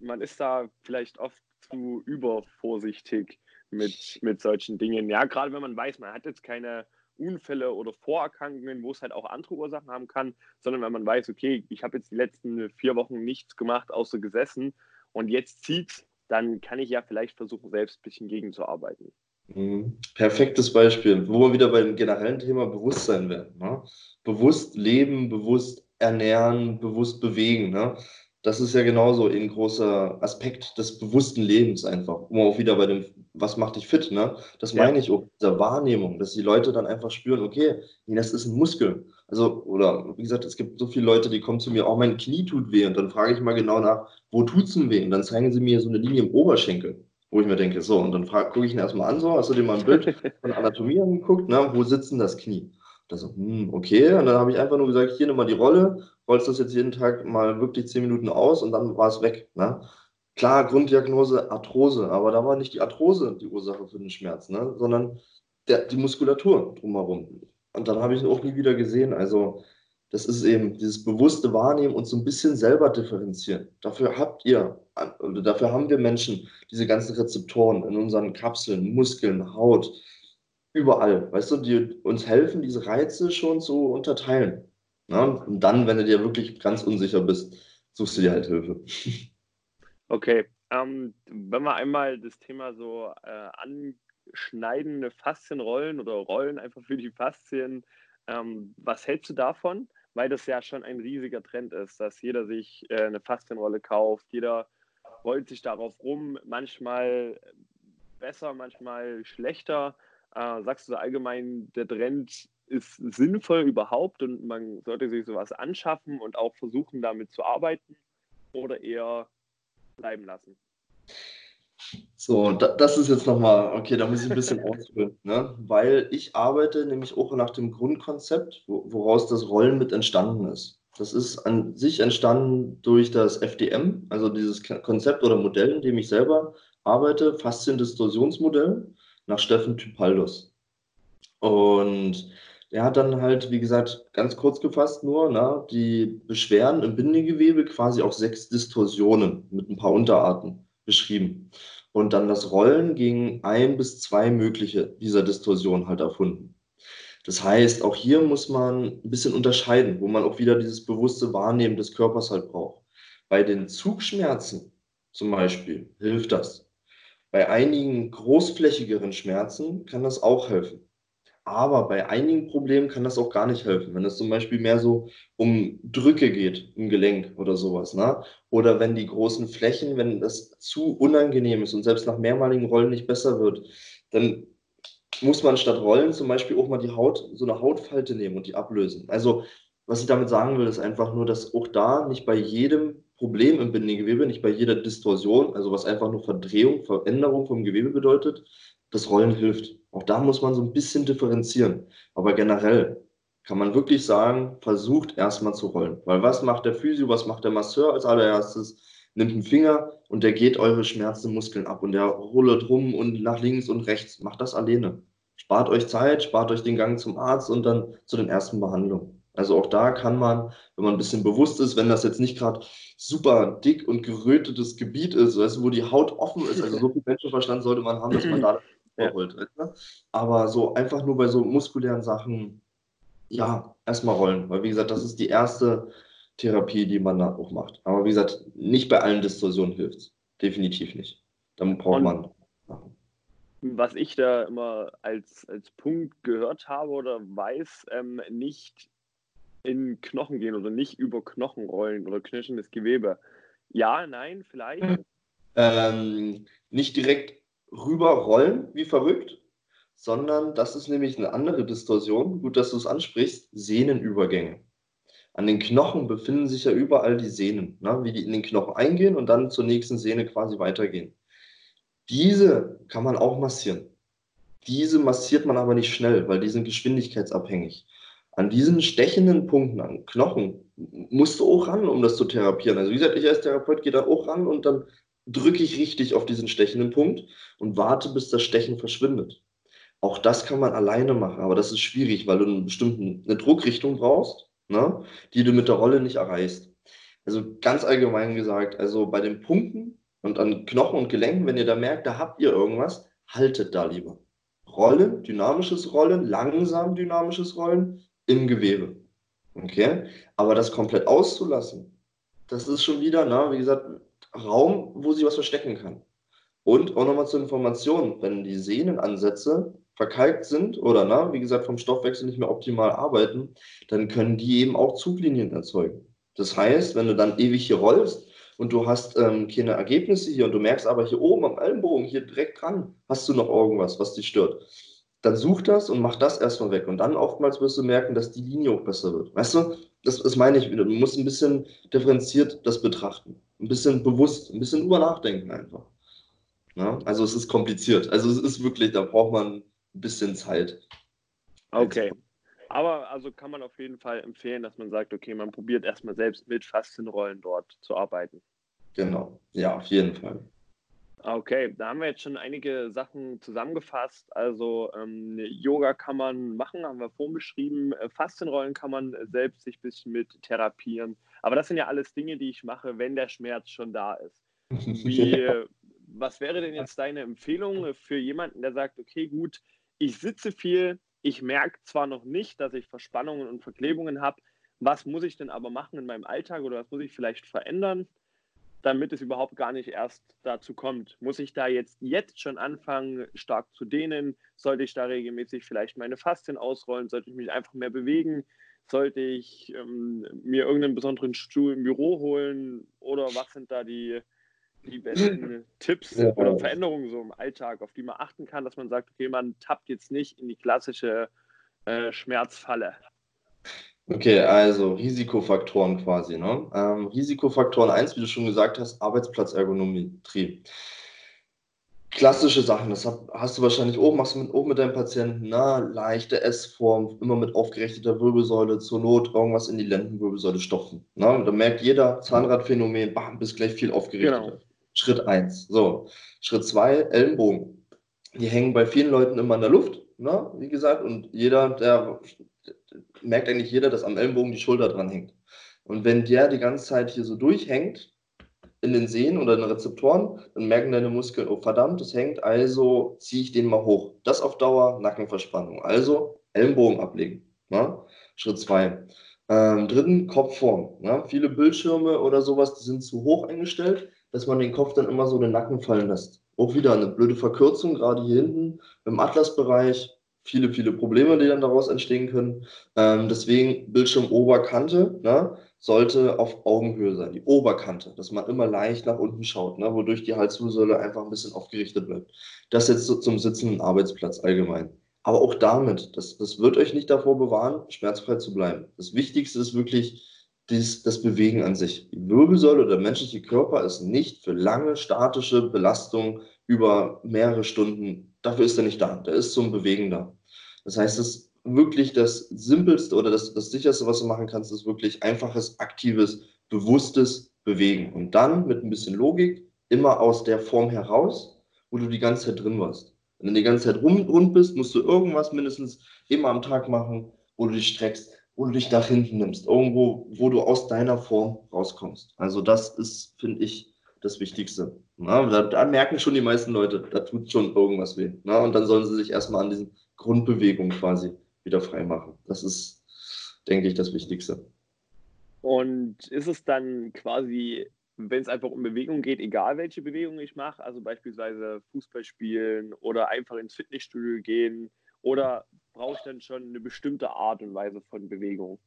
[SPEAKER 3] man ist da vielleicht oft zu übervorsichtig mit, mit solchen Dingen. Ja, gerade wenn man weiß, man hat jetzt keine Unfälle oder Vorerkrankungen, wo es halt auch andere Ursachen haben kann, sondern wenn man weiß, okay, ich habe jetzt die letzten vier Wochen nichts gemacht, außer gesessen und jetzt zieht dann kann ich ja vielleicht versuchen, selbst ein bisschen gegenzuarbeiten.
[SPEAKER 2] Mhm. Perfektes Beispiel, wo wir wieder beim generellen Thema Bewusstsein werden. Ne? Bewusst leben, bewusst ernähren, bewusst bewegen. Ne? Das ist ja genauso ein großer Aspekt des bewussten Lebens einfach. Um auch wieder bei dem, was macht dich fit, ne? Das ja. meine ich auch, dieser Wahrnehmung, dass die Leute dann einfach spüren, okay, das ist ein Muskel. Also, oder wie gesagt, es gibt so viele Leute, die kommen zu mir, auch oh, mein Knie tut weh. Und dann frage ich mal genau nach, wo tut es denn weh? Und dann zeigen sie mir so eine Linie im Oberschenkel, wo ich mir denke, so, und dann gucke ich ihn erstmal an, so, hast du dir mal ein Bild von Anatomie angeguckt, ne? wo sitzt denn das Knie? Da so, hm, okay. Und dann habe ich einfach nur gesagt, hier nimm mal die Rolle, rollst das jetzt jeden Tag mal wirklich zehn Minuten aus und dann war es weg. Ne? Klar, Grunddiagnose Arthrose, aber da war nicht die Arthrose die Ursache für den Schmerz, ne? sondern der, die Muskulatur drumherum. Und dann habe ich ihn auch nie wieder gesehen. Also, das ist eben dieses bewusste Wahrnehmen und so ein bisschen selber differenzieren. Dafür habt ihr, oder dafür haben wir Menschen diese ganzen Rezeptoren in unseren Kapseln, Muskeln, Haut, überall, weißt du, die uns helfen, diese Reize schon zu unterteilen. Ja? Und dann, wenn du dir wirklich ganz unsicher bist, suchst du dir halt Hilfe.
[SPEAKER 3] Okay, ähm, wenn wir einmal das Thema so äh, anschneidende Faszienrollen oder Rollen einfach für die Faszien, ähm, was hältst du davon? Weil das ja schon ein riesiger Trend ist, dass jeder sich äh, eine Faszienrolle kauft, jeder rollt sich darauf rum, manchmal besser, manchmal schlechter. Äh, sagst du allgemein, der Trend ist sinnvoll überhaupt und man sollte sich sowas anschaffen und auch versuchen, damit zu arbeiten oder eher bleiben lassen?
[SPEAKER 2] So, das ist jetzt nochmal, okay, da muss ich ein bisschen ausführen, ne? weil ich arbeite nämlich auch nach dem Grundkonzept, woraus das Rollen mit entstanden ist. Das ist an sich entstanden durch das FDM, also dieses Konzept oder Modell, in dem ich selber arbeite, Faszien-Distorsionsmodell nach Steffen Typaldos. Und der hat dann halt, wie gesagt, ganz kurz gefasst nur, na, ne, die Beschwerden im Bindegewebe quasi auch sechs Distorsionen mit ein paar Unterarten beschrieben. Und dann das Rollen gegen ein bis zwei mögliche dieser Distorsionen halt erfunden. Das heißt, auch hier muss man ein bisschen unterscheiden, wo man auch wieder dieses bewusste Wahrnehmen des Körpers halt braucht. Bei den Zugschmerzen zum Beispiel hilft das. Bei einigen großflächigeren Schmerzen kann das auch helfen. Aber bei einigen Problemen kann das auch gar nicht helfen. Wenn es zum Beispiel mehr so um Drücke geht im Gelenk oder sowas. Ne? Oder wenn die großen Flächen, wenn das zu unangenehm ist und selbst nach mehrmaligen Rollen nicht besser wird, dann muss man statt Rollen zum Beispiel auch mal die Haut, so eine Hautfalte nehmen und die ablösen. Also, was ich damit sagen will, ist einfach nur, dass auch da nicht bei jedem Problem im Bindegewebe, nicht bei jeder Distorsion, also was einfach nur Verdrehung, Veränderung vom Gewebe bedeutet, das Rollen hilft. Auch da muss man so ein bisschen differenzieren. Aber generell kann man wirklich sagen, versucht erstmal zu rollen. Weil was macht der Physio, was macht der Masseur als allererstes? Nimmt einen Finger und der geht eure schmerzenden ab und der rollt rum und nach links und rechts. Macht das alleine. Spart euch Zeit, spart euch den Gang zum Arzt und dann zu den ersten Behandlungen. Also auch da kann man, wenn man ein bisschen bewusst ist, wenn das jetzt nicht gerade super dick und gerötetes Gebiet ist, weißt du, wo die Haut offen ist, also so viel Menschenverstand sollte man haben, dass man da überholt. Ja. Aber so einfach nur bei so muskulären Sachen, ja, erstmal rollen. Weil wie gesagt, das ist die erste Therapie, die man da auch macht. Aber wie gesagt, nicht bei allen Distorsionen hilft es. Definitiv nicht. Dann braucht und man.
[SPEAKER 3] Was ich da immer als, als Punkt gehört habe oder weiß, ähm, nicht in Knochen gehen oder nicht über Knochen rollen oder knirschendes Gewebe? Ja, nein, vielleicht?
[SPEAKER 2] Ähm, nicht direkt rüber rollen wie verrückt, sondern das ist nämlich eine andere Distorsion. Gut, dass du es ansprichst, Sehnenübergänge. An den Knochen befinden sich ja überall die Sehnen, ne? wie die in den Knochen eingehen und dann zur nächsten Sehne quasi weitergehen. Diese kann man auch massieren. Diese massiert man aber nicht schnell, weil die sind geschwindigkeitsabhängig an diesen stechenden Punkten, an Knochen, musst du auch ran, um das zu therapieren. Also wie gesagt, ich als Therapeut gehe da auch ran und dann drücke ich richtig auf diesen stechenden Punkt und warte, bis das Stechen verschwindet. Auch das kann man alleine machen, aber das ist schwierig, weil du eine bestimmte eine Druckrichtung brauchst, ne, die du mit der Rolle nicht erreichst. Also ganz allgemein gesagt, also bei den Punkten und an Knochen und Gelenken, wenn ihr da merkt, da habt ihr irgendwas, haltet da lieber. Rollen, dynamisches Rollen, langsam dynamisches Rollen im Gewebe. Okay? Aber das komplett auszulassen, das ist schon wieder, na, wie gesagt, Raum, wo sie was verstecken kann. Und auch nochmal zur Information, wenn die Sehnenansätze verkalkt sind oder, na, wie gesagt, vom Stoffwechsel nicht mehr optimal arbeiten, dann können die eben auch Zuglinien erzeugen. Das heißt, wenn du dann ewig hier rollst und du hast ähm, keine Ergebnisse hier und du merkst aber hier oben am Ellenbogen, hier direkt dran, hast du noch irgendwas, was dich stört. Dann such das und mach das erstmal weg. Und dann oftmals wirst du merken, dass die Linie auch besser wird. Weißt du, das, das meine ich wieder. Du musst ein bisschen differenziert das betrachten. Ein bisschen bewusst, ein bisschen drüber nachdenken einfach. Ja? Also es ist kompliziert. Also es ist wirklich, da braucht man ein bisschen Zeit.
[SPEAKER 3] Okay. Aber also kann man auf jeden Fall empfehlen, dass man sagt, okay, man probiert erstmal selbst mit Faszienrollen dort zu arbeiten.
[SPEAKER 2] Genau, ja, auf jeden Fall.
[SPEAKER 3] Okay, da haben wir jetzt schon einige Sachen zusammengefasst. Also ähm, Yoga kann man machen, haben wir vorhin beschrieben. Äh, Faszienrollen kann man selbst sich ein bisschen mit therapieren. Aber das sind ja alles Dinge, die ich mache, wenn der Schmerz schon da ist. Wie, was wäre denn jetzt deine Empfehlung für jemanden, der sagt, okay, gut, ich sitze viel, ich merke zwar noch nicht, dass ich Verspannungen und Verklebungen habe, was muss ich denn aber machen in meinem Alltag oder was muss ich vielleicht verändern, damit es überhaupt gar nicht erst dazu kommt? Muss ich da jetzt, jetzt schon anfangen, stark zu dehnen? Sollte ich da regelmäßig vielleicht meine Faszien ausrollen? Sollte ich mich einfach mehr bewegen? Sollte ich ähm, mir irgendeinen besonderen Stuhl im Büro holen? Oder was sind da die, die besten Tipps ja. oder Veränderungen so im Alltag, auf die man achten kann, dass man sagt, okay, man tappt jetzt nicht in die klassische äh, Schmerzfalle?
[SPEAKER 2] Okay, also Risikofaktoren quasi. Ne? Ähm, Risikofaktoren 1, wie du schon gesagt hast, Arbeitsplatzergonometrie. Klassische Sachen, das hast du wahrscheinlich oben, machst du mit, oben mit deinem Patienten, na, leichte S-Form, immer mit aufgerichteter Wirbelsäule, zur Not irgendwas in die Lendenwirbelsäule stopfen. Na? Da merkt jeder Zahnradphänomen, bam, bist gleich viel aufgerichtet. Genau. Schritt 1. So, Schritt 2, Ellenbogen. Die hängen bei vielen Leuten immer in der Luft, ne? wie gesagt, und jeder, der merkt eigentlich jeder, dass am Ellenbogen die Schulter dran hängt. Und wenn der die ganze Zeit hier so durchhängt, in den Sehnen oder in den Rezeptoren, dann merken deine Muskeln, oh verdammt, das hängt, also ziehe ich den mal hoch. Das auf Dauer, Nackenverspannung. Also Ellenbogen ablegen. Ne? Schritt 2. Ähm, dritten, Kopfform. Ne? Viele Bildschirme oder sowas, die sind zu hoch eingestellt dass man den Kopf dann immer so den Nacken fallen lässt. Auch wieder eine blöde Verkürzung, gerade hier hinten im Atlasbereich. Viele, viele Probleme, die dann daraus entstehen können. Ähm, deswegen Bildschirmoberkante ne, sollte auf Augenhöhe sein, die Oberkante, dass man immer leicht nach unten schaut, ne, wodurch die Halswirbelsäule einfach ein bisschen aufgerichtet bleibt. Das jetzt so zum sitzenden Arbeitsplatz allgemein. Aber auch damit, das, das wird euch nicht davor bewahren, schmerzfrei zu bleiben. Das Wichtigste ist wirklich, dies, das Bewegen an sich. Die Wirbelsäule oder der menschliche Körper ist nicht für lange statische Belastung über mehrere Stunden, dafür ist er nicht da. Der ist zum Bewegen da. Das heißt, ist wirklich das Simpelste oder das, das Sicherste, was du machen kannst, ist wirklich einfaches, aktives, bewusstes Bewegen. Und dann mit ein bisschen Logik immer aus der Form heraus, wo du die ganze Zeit drin warst. Wenn du die ganze Zeit rund, rund bist, musst du irgendwas mindestens immer am Tag machen, wo du dich streckst wo du dich nach hinten nimmst, irgendwo, wo du aus deiner Form rauskommst. Also das ist, finde ich, das Wichtigste. Na, da, da, merken schon die meisten Leute, da tut schon irgendwas weh. Na, und dann sollen sie sich erstmal an diesen Grundbewegungen quasi wieder frei machen. Das ist, denke ich, das Wichtigste.
[SPEAKER 3] Und ist es dann quasi, wenn es einfach um Bewegung geht, egal welche Bewegung ich mache, also beispielsweise Fußball spielen oder einfach ins Fitnessstudio gehen oder brauche ich dann schon eine bestimmte Art und Weise von Bewegung.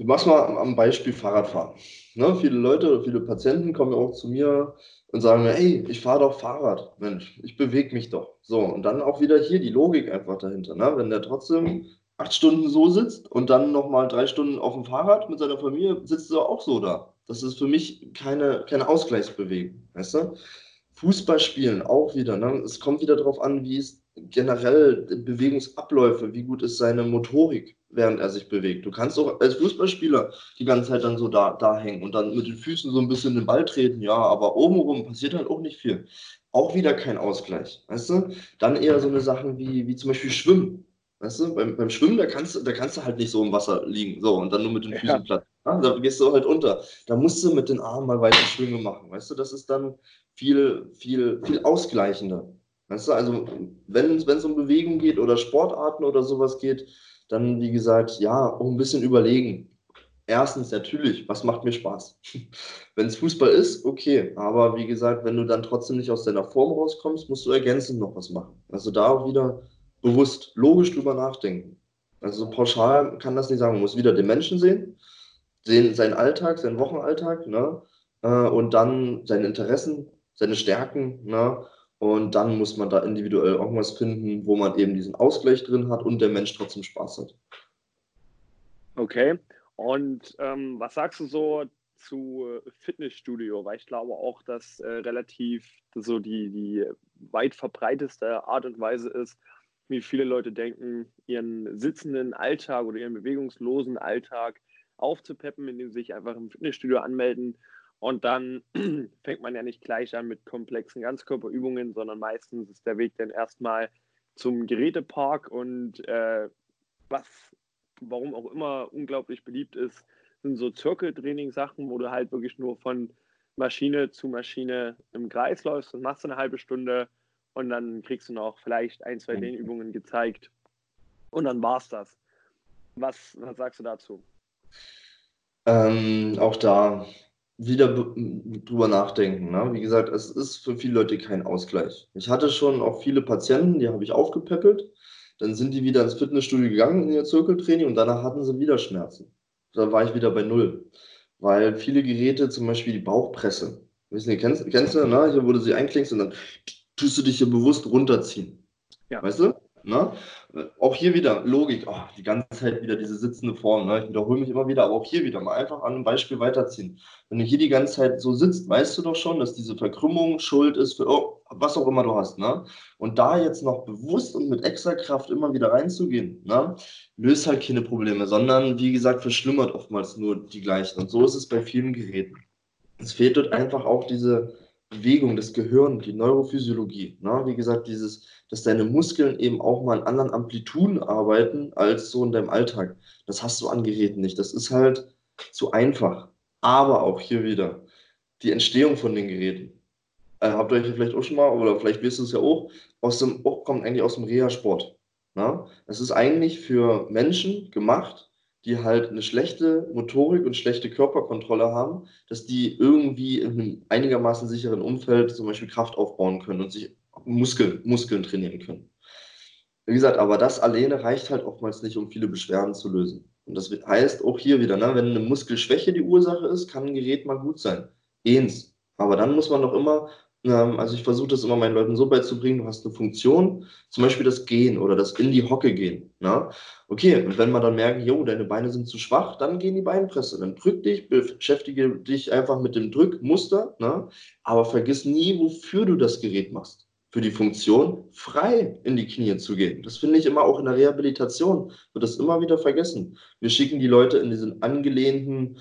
[SPEAKER 2] Ich mach's mal am Beispiel Fahrradfahren. Ne, viele Leute viele Patienten kommen auch zu mir und sagen mir, hey, ich fahre doch Fahrrad, Mensch, ich bewege mich doch. So, und dann auch wieder hier die Logik einfach dahinter. Ne? Wenn der trotzdem acht Stunden so sitzt und dann nochmal drei Stunden auf dem Fahrrad mit seiner Familie, sitzt er auch so da. Das ist für mich keine, keine Ausgleichsbewegung. Weißt du? Fußball spielen auch wieder. Ne? Es kommt wieder darauf an, wie ist generell Bewegungsabläufe, wie gut ist seine Motorik, während er sich bewegt. Du kannst auch als Fußballspieler die ganze Zeit dann so da, da hängen und dann mit den Füßen so ein bisschen den Ball treten, ja, aber obenrum passiert halt auch nicht viel. Auch wieder kein Ausgleich, weißt du? Dann eher so eine Sachen wie, wie zum Beispiel Schwimmen. Weißt du, beim, beim Schwimmen, da kannst, da kannst du halt nicht so im Wasser liegen, so, und dann nur mit den Füßen ja. platt. Ja, da gehst du halt unter. Da musst du mit den Armen mal weiter Schwünge machen, weißt du? Das ist dann viel, viel, viel ausgleichender. Weißt du, also wenn es um Bewegung geht oder Sportarten oder sowas geht, dann, wie gesagt, ja, auch ein bisschen überlegen. Erstens natürlich, was macht mir Spaß? wenn es Fußball ist, okay, aber wie gesagt, wenn du dann trotzdem nicht aus deiner Form rauskommst, musst du ergänzend noch was machen. Also da auch wieder bewusst, logisch drüber nachdenken. Also pauschal kann das nicht sagen, man muss wieder den Menschen sehen, sehen seinen Alltag, seinen Wochenalltag, ne? Äh, und dann seine Interessen, seine Stärken, ne? Und dann muss man da individuell irgendwas finden, wo man eben diesen Ausgleich drin hat und der Mensch trotzdem Spaß hat.
[SPEAKER 3] Okay. Und ähm, was sagst du so zu Fitnessstudio? Weil ich glaube auch, dass äh, relativ so die, die weit verbreiteste Art und Weise ist, wie viele Leute denken, ihren sitzenden Alltag oder ihren bewegungslosen Alltag aufzupeppen, indem sie sich einfach im Fitnessstudio anmelden und dann fängt man ja nicht gleich an mit komplexen Ganzkörperübungen, sondern meistens ist der Weg dann erstmal zum Gerätepark und äh, was, warum auch immer unglaublich beliebt ist, sind so Zirkeltraining-Sachen, wo du halt wirklich nur von Maschine zu Maschine im Kreis läufst und machst eine halbe Stunde und dann kriegst du noch vielleicht ein, zwei mhm. Dehnübungen gezeigt und dann war's das. Was, was sagst du dazu?
[SPEAKER 2] Ähm, auch da wieder drüber nachdenken. Ne? Wie gesagt, es ist für viele Leute kein Ausgleich. Ich hatte schon auch viele Patienten, die habe ich aufgepäppelt. Dann sind die wieder ins Fitnessstudio gegangen in ihr Zirkeltraining und danach hatten sie wieder Schmerzen. Da war ich wieder bei Null. Weil viele Geräte, zum Beispiel die Bauchpresse, wissen ihr, kennst, kennst du, ne? hier, wo du sie einklingst und dann tust du dich hier bewusst runterziehen. Ja. Weißt du? Ne? Auch hier wieder Logik, oh, die ganze Zeit wieder diese sitzende Form. Ne? Ich wiederhole mich immer wieder, aber auch hier wieder mal einfach an einem Beispiel weiterziehen. Wenn du hier die ganze Zeit so sitzt, weißt du doch schon, dass diese Verkrümmung schuld ist für oh, was auch immer du hast. Ne? Und da jetzt noch bewusst und mit extra Kraft immer wieder reinzugehen, ne? löst halt keine Probleme, sondern wie gesagt, verschlimmert oftmals nur die gleichen. Und so ist es bei vielen Geräten. Es fehlt dort einfach auch diese Bewegung, das Gehirn, die Neurophysiologie. Ne? Wie gesagt, dieses, dass deine Muskeln eben auch mal in anderen Amplituden arbeiten als so in deinem Alltag. Das hast du an Geräten nicht. Das ist halt zu einfach. Aber auch hier wieder die Entstehung von den Geräten. Äh, habt ihr euch vielleicht auch schon mal, oder vielleicht wisst ihr es ja auch, aus dem, auch kommt eigentlich aus dem Reha-Sport. Ne? Ist eigentlich für Menschen gemacht, die halt eine schlechte Motorik und schlechte Körperkontrolle haben, dass die irgendwie in einem einigermaßen sicheren Umfeld zum Beispiel Kraft aufbauen können und sich Muskel, Muskeln trainieren können. Wie gesagt, aber das alleine reicht halt oftmals nicht, um viele Beschwerden zu lösen. Und das heißt auch hier wieder, ne, wenn eine Muskelschwäche die Ursache ist, kann ein Gerät mal gut sein. Ehens. Aber dann muss man doch immer also ich versuche das immer meinen Leuten so beizubringen, du hast eine Funktion, zum Beispiel das Gehen oder das in die Hocke gehen. Ne? Okay, und wenn man dann merkt, jo, deine Beine sind zu schwach, dann gehen die Beinpresse. Dann drück dich, beschäftige dich einfach mit dem Drückmuster, ne? aber vergiss nie, wofür du das Gerät machst. Für die Funktion, frei in die Knie zu gehen. Das finde ich immer auch in der Rehabilitation, wird das immer wieder vergessen. Wir schicken die Leute in diesen angelehnten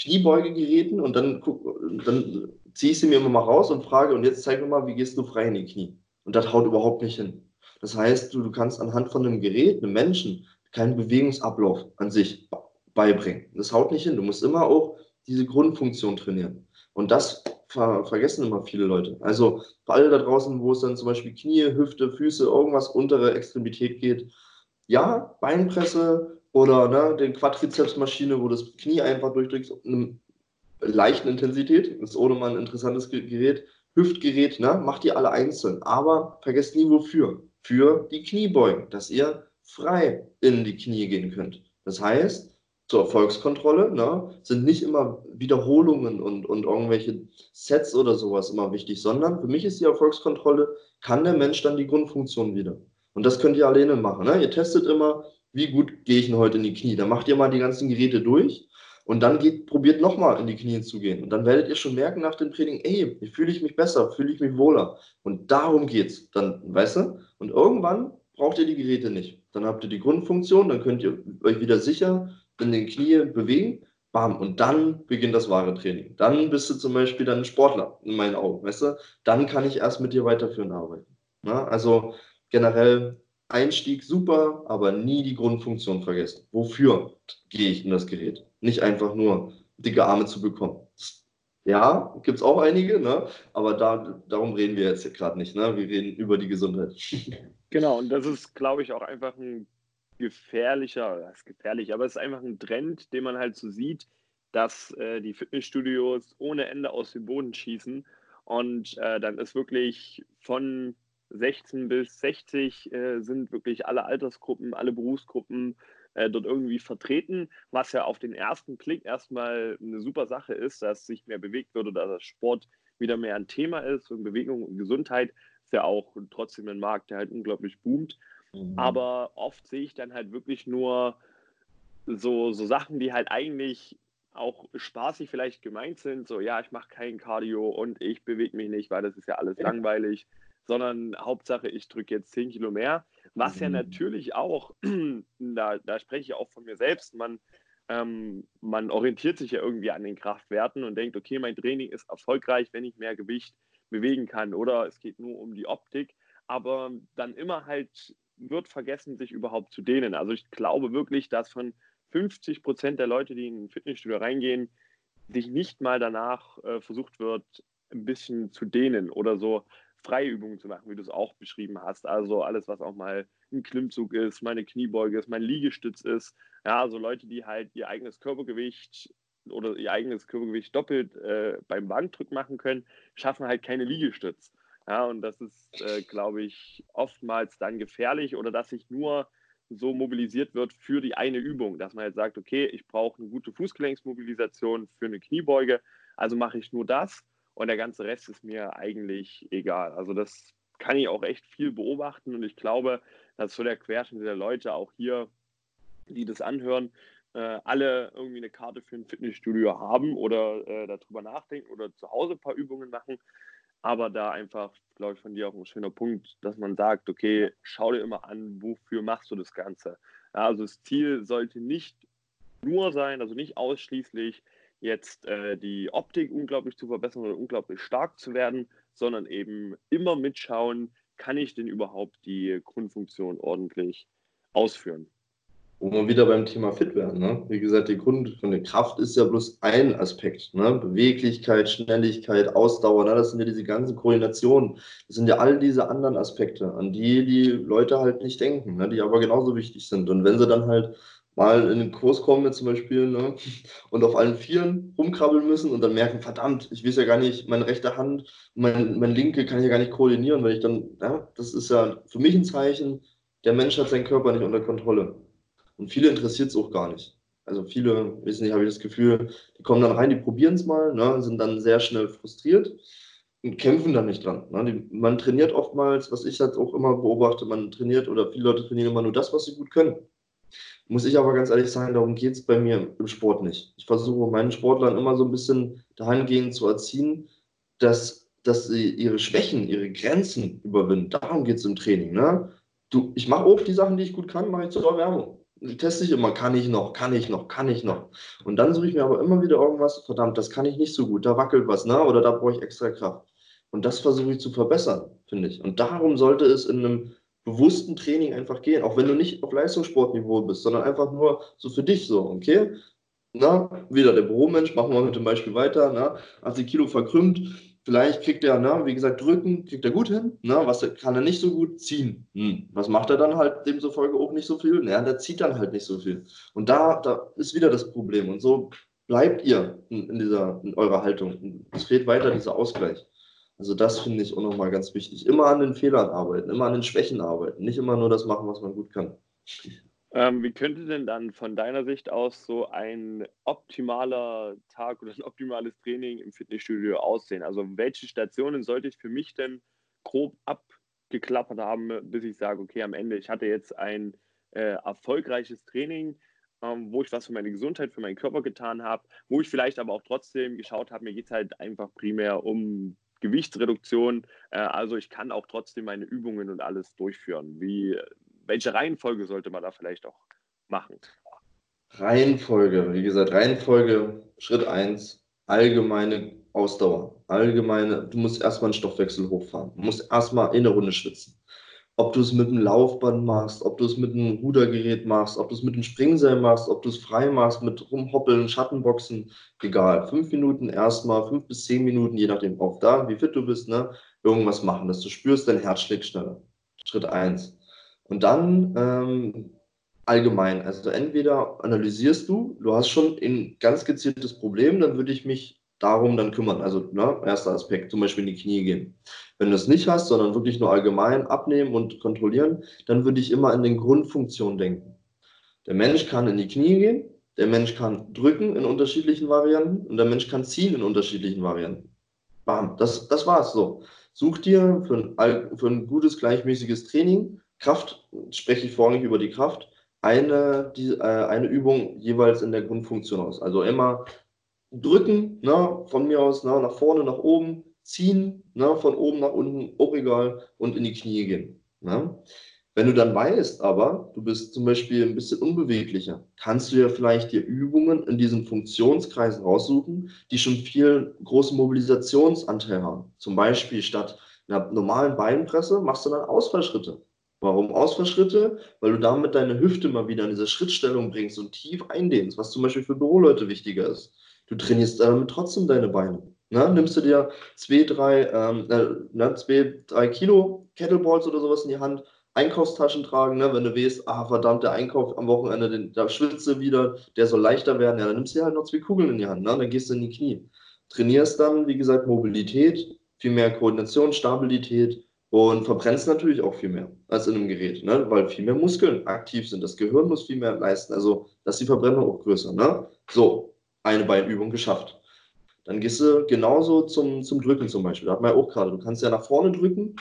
[SPEAKER 2] Kniebeugegeräten und dann, dann ziehe ich sie mir immer mal raus und frage, und jetzt zeig mir mal, wie gehst du frei in die Knie? Und das haut überhaupt nicht hin. Das heißt, du, du kannst anhand von einem Gerät, einem Menschen, keinen Bewegungsablauf an sich beibringen. Das haut nicht hin. Du musst immer auch diese Grundfunktion trainieren. Und das ver vergessen immer viele Leute. Also für alle da draußen, wo es dann zum Beispiel Knie, Hüfte, Füße, irgendwas untere Extremität geht, ja, Beinpresse oder ne, den Quadrizepsmaschine, wo das Knie einfach durchdrückst, leichten Intensität. Ist ohne mal ein interessantes Gerät. Hüftgerät, ne? macht ihr alle einzeln. Aber vergesst nie wofür. Für die Kniebeugen, dass ihr frei in die Knie gehen könnt. Das heißt, zur Erfolgskontrolle ne, sind nicht immer Wiederholungen und, und irgendwelche Sets oder sowas immer wichtig, sondern für mich ist die Erfolgskontrolle, kann der Mensch dann die Grundfunktion wieder. Und das könnt ihr alleine machen. Ne? Ihr testet immer, wie gut gehe ich denn heute in die Knie. Dann macht ihr mal die ganzen Geräte durch Und dann geht, probiert nochmal in die Knie zu gehen. Und dann werdet ihr schon merken nach dem Training, ey, fühle ich mich besser, fühle ich mich wohler. Und darum geht's. Dann, weißt du? Und irgendwann braucht ihr die Geräte nicht. Dann habt ihr die Grundfunktion, dann könnt ihr euch wieder sicher in den Knie bewegen. Bam, und dann beginnt das wahre Training. Dann bist du zum Beispiel dann ein Sportler, in meinen Augen, weißt du? Dann kann ich erst mit dir weiterführen arbeiten. Ja, also generell Einstieg super, aber nie die Grundfunktion vergessen. Wofür gehe ich in das Gerät? Nicht einfach nur dicke Arme zu bekommen. Ja, gibt es auch einige, ne? aber da, darum reden wir jetzt gerade nicht. Ne? Wir reden über die Gesundheit.
[SPEAKER 3] Genau, und das ist, glaube ich, auch einfach ein gefährlicher, das ist gefährlich, aber es ist einfach ein Trend, den man halt so sieht, dass äh, die Fitnessstudios ohne Ende aus dem Boden schießen und äh, dann ist wirklich von 16 bis 60 äh, sind wirklich alle Altersgruppen, alle Berufsgruppen äh, dort irgendwie vertreten, was ja auf den ersten Blick erstmal eine super Sache ist, dass sich mehr bewegt wird oder dass Sport wieder mehr ein Thema ist und Bewegung und Gesundheit ist ja auch trotzdem ein Markt, der halt unglaublich boomt. Mhm. Aber oft sehe ich dann halt wirklich nur so, so Sachen, die halt eigentlich auch spaßig vielleicht gemeint sind, so ja, ich mache kein Cardio und ich bewege mich nicht, weil das ist ja alles langweilig, sondern Hauptsache, ich drücke jetzt 10 Kilo mehr, was mhm. ja natürlich auch, da, da spreche ich auch von mir selbst, man, ähm, man orientiert sich ja irgendwie an den Kraftwerten und denkt, okay, mein Training ist erfolgreich, wenn ich mehr Gewicht bewegen kann oder es geht nur um die Optik, aber dann immer halt wird vergessen, sich überhaupt zu dehnen. Also ich glaube wirklich, dass von 50 Prozent der Leute, die in ein Fitnessstudio reingehen, sich nicht mal danach äh, versucht wird, ein bisschen zu dehnen oder so Freiübungen zu machen, wie du es auch beschrieben hast. Also alles, was auch mal ein Klimmzug ist, meine Kniebeuge ist, mein Liegestütz ist. Ja, also Leute, die halt ihr eigenes Körpergewicht oder ihr eigenes Körpergewicht doppelt äh, beim Bankdrück machen können, schaffen halt keine Liegestütz. Ja, und das ist, äh, glaube ich, oftmals dann gefährlich oder dass sich nur so mobilisiert wird für die eine Übung, dass man jetzt sagt, okay, ich brauche eine gute Fußgelenksmobilisation für eine Kniebeuge, also mache ich nur das und der ganze Rest ist mir eigentlich egal. Also das kann ich auch echt viel beobachten und ich glaube, dass so der Querschnitt der Leute auch hier, die das anhören, äh, alle irgendwie eine Karte für ein Fitnessstudio haben oder äh, darüber nachdenken oder zu Hause ein paar Übungen machen. Aber da einfach, glaube ich, von dir auch ein schöner Punkt, dass man sagt, okay, schau dir immer an, wofür machst du das Ganze. Ja, also das Ziel sollte nicht nur sein, also nicht ausschließlich jetzt äh, die Optik unglaublich zu verbessern oder unglaublich stark zu werden, sondern eben immer mitschauen, kann ich denn überhaupt die Grundfunktion ordentlich ausführen
[SPEAKER 2] wo wir wieder beim Thema fit werden. Ne? Wie gesagt, die Grund von der Kraft ist ja bloß ein Aspekt. Ne? Beweglichkeit, Schnelligkeit, Ausdauer, ne? das sind ja diese ganzen Koordinationen. Das sind ja all diese anderen Aspekte, an die die Leute halt nicht denken, ne? die aber genauso wichtig sind. Und wenn sie dann halt mal in den Kurs kommen, jetzt zum Beispiel, ne? und auf allen Vieren rumkrabbeln müssen und dann merken, verdammt, ich weiß ja gar nicht, meine rechte Hand, mein, mein linke kann ich ja gar nicht koordinieren, weil ich dann, ja, das ist ja für mich ein Zeichen, der Mensch hat seinen Körper nicht unter Kontrolle. Und viele interessiert es auch gar nicht. Also viele, wissen nicht, habe ich das Gefühl, die kommen dann rein, die probieren es mal, ne, sind dann sehr schnell frustriert und kämpfen dann nicht dran. Ne. Die, man trainiert oftmals, was ich halt auch immer beobachte, man trainiert oder viele Leute trainieren immer nur das, was sie gut können. Muss ich aber ganz ehrlich sagen, darum geht es bei mir im Sport nicht. Ich versuche meinen Sportlern immer so ein bisschen dahingehend zu erziehen, dass, dass sie ihre Schwächen, ihre Grenzen überwinden. Darum geht es im Training. Ne? Du, ich mache auch die Sachen, die ich gut kann, mache ich zur Erwärmung teste ich immer, kann ich noch, kann ich noch, kann ich noch. Und dann suche ich mir aber immer wieder irgendwas, verdammt, das kann ich nicht so gut, da wackelt was, ne? oder da brauche ich extra Kraft. Und das versuche ich zu verbessern, finde ich. Und darum sollte es in einem bewussten Training einfach gehen, auch wenn du nicht auf Leistungssportniveau bist, sondern einfach nur so für dich so, okay? Na, wieder der Büromensch, machen wir mit dem Beispiel weiter, na, 80 Kilo verkrümmt, Vielleicht kriegt er, ne, wie gesagt, drücken, kriegt er gut hin. Ne, was kann er nicht so gut ziehen? Hm. Was macht er dann halt demzufolge auch nicht so viel? Naja, der zieht dann halt nicht so viel. Und da, da ist wieder das Problem. Und so bleibt ihr in, in dieser, in eurer Haltung. Es fehlt weiter dieser Ausgleich. Also das finde ich auch nochmal ganz wichtig. Immer an den Fehlern arbeiten, immer an den Schwächen arbeiten, nicht immer nur das machen, was man gut kann.
[SPEAKER 3] Ähm, wie könnte denn dann von deiner Sicht aus so ein optimaler Tag oder ein optimales Training im Fitnessstudio aussehen? Also welche Stationen sollte ich für mich denn grob abgeklappert haben, bis ich sage, okay, am Ende, ich hatte jetzt ein äh, erfolgreiches Training ähm, wo ich was für meine Gesundheit, für meinen Körper getan habe, wo ich vielleicht aber auch trotzdem geschaut habe, mir geht es halt einfach primär um Gewichtsreduktion. Äh, also ich kann auch trotzdem meine Übungen und alles durchführen. Wie, welche Reihenfolge sollte man da vielleicht auch machen?
[SPEAKER 2] Reihenfolge, wie gesagt, Reihenfolge, Schritt 1, allgemeine Ausdauer. Allgemeine, du musst erstmal einen Stoffwechsel hochfahren. Du musst erstmal in der Runde schwitzen ob du es mit einem Laufband machst, ob du es mit einem Rudergerät machst, ob du es mit einem Springseil machst, ob du es frei machst, mit Rumhoppeln, Schattenboxen, egal. Fünf Minuten erstmal, fünf bis zehn Minuten, je nachdem auch da, wie fit du bist, ne, irgendwas machen, dass du spürst, dein Herz schlägt schneller. Schritt eins. Und dann ähm, allgemein, also entweder analysierst du, du hast schon ein ganz gezieltes Problem, dann würde ich mich darum dann kümmern. Also ne, erster Aspekt, zum Beispiel in die Knie gehen. Wenn du es nicht hast, sondern wirklich nur allgemein abnehmen und kontrollieren, dann würde ich immer an den Grundfunktionen denken. Der Mensch kann in die Knie gehen, der Mensch kann drücken in unterschiedlichen Varianten und der Mensch kann ziehen in unterschiedlichen Varianten. Bam, das, das war's so. Such dir für ein, für ein gutes, gleichmäßiges Training, Kraft, spreche ich vorrangig über die Kraft, eine, die, äh, eine Übung jeweils in der Grundfunktion aus. Also immer drücken, ne, von mir aus ne, nach vorne, nach oben, ziehen, ne, von oben nach unten, auch egal, und in die Knie gehen. Ne. Wenn du dann weißt, aber du bist zum Beispiel ein bisschen unbeweglicher, kannst du ja vielleicht dir Übungen in diesen Funktionskreisen raussuchen, die schon viel großen Mobilisationsanteil haben. Zum Beispiel statt einer normalen Beinpresse machst du dann Ausfallschritte. Warum Ausfallschritte? Weil du damit deine Hüfte mal wieder in diese Schrittstellung bringst und tief eindehnst, was zum Beispiel für Büroleute wichtiger ist. Du trainierst ähm, trotzdem deine Beine. Ne? nimmst du dir zwei, drei, ähm, äh, zwei, drei Kilo Kettleballs oder sowas in die Hand, Einkaufstaschen tragen, ne? wenn du weißt, ah verdammt, der Einkauf am Wochenende, den, da schwitze wieder, der soll leichter werden, ja, dann nimmst du dir halt noch zwei Kugeln in die Hand, ne? dann gehst du in die Knie. Trainierst dann, wie gesagt, Mobilität, viel mehr Koordination, Stabilität und verbrennst natürlich auch viel mehr als in einem Gerät, ne? weil viel mehr Muskeln aktiv sind. Das Gehirn muss viel mehr leisten, also dass die Verbrennung auch größer. Ne? So, eine Beinübung geschafft. Dann gehst du genauso zum, zum Drücken zum Beispiel. Da hat man ja auch gerade. Du kannst ja nach vorne drücken.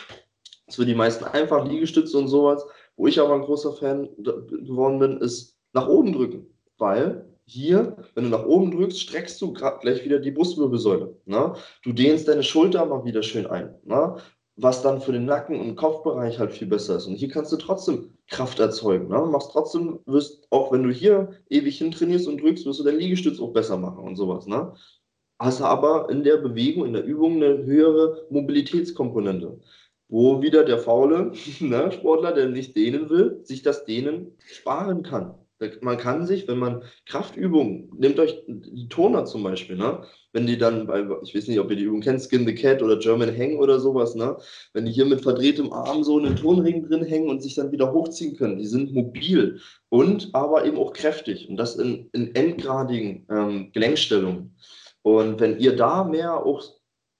[SPEAKER 2] Das für die meisten einfach Liegestütze und sowas. Wo ich aber ein großer Fan geworden bin, ist nach oben drücken. Weil hier, wenn du nach oben drückst, streckst du gleich wieder die Brustwirbelsäule. Ne? Du dehnst deine Schulter mal wieder schön ein. Ne? Was dann für den Nacken- und Kopfbereich halt viel besser ist. Und hier kannst du trotzdem Kraft erzeugen. Ne? Machst trotzdem, wirst, auch wenn du hier ewig hintrainierst und drückst, wirst du deinen Liegestütz auch besser machen und sowas. Ne? Hast aber in der Bewegung, in der Übung eine höhere Mobilitätskomponente. Wo wieder der faule ne, Sportler, der nicht dehnen will, sich das Dehnen sparen kann. Man kann sich, wenn man Kraftübungen, nehmt euch die Toner zum Beispiel, ne? wenn die dann, bei, ich weiß nicht, ob ihr die Übung kennt, Skin the Cat oder German Hang oder sowas, ne? wenn die hier mit verdrehtem Arm so einen Tonring drin hängen und sich dann wieder hochziehen können, die sind mobil und aber eben auch kräftig und das in, in endgradigen ähm, Gelenkstellungen. Und wenn ihr da mehr auch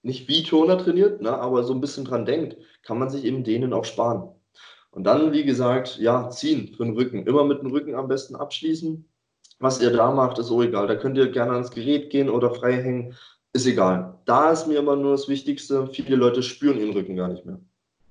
[SPEAKER 2] nicht wie Toner trainiert, ne, aber so ein bisschen dran denkt, kann man sich eben denen auch sparen. Und dann, wie gesagt, ja, ziehen für den Rücken. Immer mit dem Rücken am besten abschließen. Was ihr da macht, ist so egal. Da könnt ihr gerne ans Gerät gehen oder frei hängen. Ist egal. Da ist mir immer nur das Wichtigste, viele Leute spüren ihren Rücken gar nicht mehr.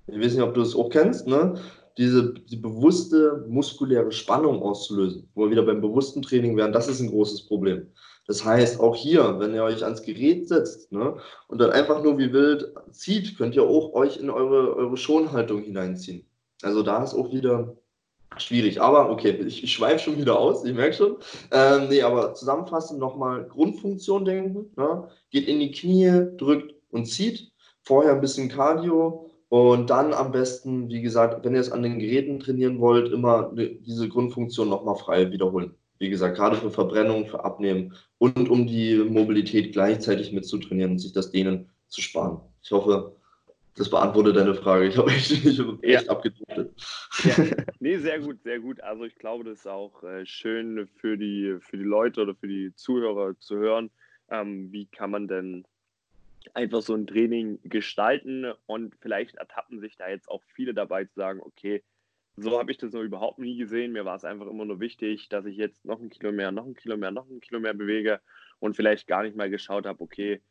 [SPEAKER 2] Ich weiß nicht, ob du es auch kennst, ne? Diese die bewusste muskuläre Spannung auszulösen, wo wir wieder beim bewussten Training wären, das ist ein großes Problem. Das heißt, auch hier, wenn ihr euch ans Gerät setzt ne, und dann einfach nur wie wild zieht, könnt ihr auch euch in eure, eure Schonhaltung hineinziehen. Also da ist auch wieder schwierig. Aber okay, ich, ich schweife schon wieder aus, ich merke schon. Ähm, nee, aber zusammenfassend nochmal Grundfunktion denken. Ne? Geht in die Knie, drückt und zieht. Vorher ein bisschen Cardio und dann am besten, wie gesagt, wenn ihr es an den Geräten trainieren wollt, immer diese Grundfunktion nochmal frei wiederholen. Wie gesagt, gerade für Verbrennung, für Abnehmen und um die Mobilität gleichzeitig mitzutrainieren und sich das Dehnen zu sparen. Ich hoffe, das beantwortet deine Frage. Ich habe echt, ich hab echt ja. abgedriftet.
[SPEAKER 3] Ja. Nee, sehr gut, sehr gut. Also ich glaube, das ist auch äh, schön für die, für die Leute oder für die Zuhörer zu hören, ähm, wie kann man denn einfach so ein Training gestalten und vielleicht ertappen sich da jetzt auch viele dabei zu sagen, okay, so habe ich das noch überhaupt nie gesehen. Mir war es einfach immer nur wichtig, dass ich jetzt noch ein Kilo mehr, noch ein Kilo mehr, noch ein Kilo mehr bewege und vielleicht gar nicht mal geschaut habe, okay,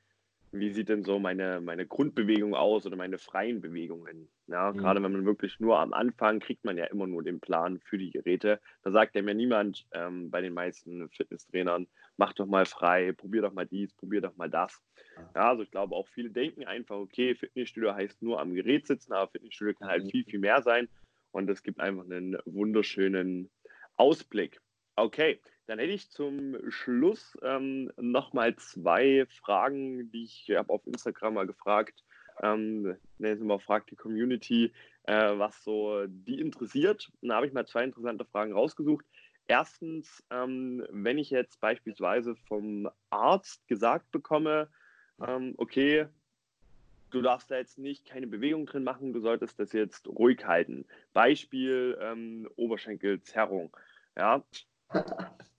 [SPEAKER 3] wie sieht denn so meine, meine Grundbewegung aus oder meine freien Bewegungen? Ja, mhm. Gerade wenn man wirklich nur am Anfang kriegt man ja immer nur den Plan für die Geräte. Da sagt ja mir niemand ähm, bei den meisten Fitnesstrainern, mach doch mal frei, probier doch mal dies, probier doch mal das. Ja, also ich glaube auch viele denken einfach, okay, Fitnessstudio heißt nur am Gerät sitzen, aber Fitnessstudio kann halt mhm. viel, viel mehr sein und es gibt einfach einen wunderschönen Ausblick. Okay, dann hätte ich zum Schluss ähm, nochmal zwei Fragen, die ich habe auf Instagram mal gefragt. Ähm, nennen mal, fragt die Community, äh, was so die interessiert. Da habe ich mal zwei interessante Fragen rausgesucht. Erstens, ähm, wenn ich jetzt beispielsweise vom Arzt gesagt bekomme, ähm, okay, du darfst da jetzt nicht keine Bewegung drin machen, du solltest das jetzt ruhig halten. Beispiel ähm, Oberschenkelzerrung. Ja,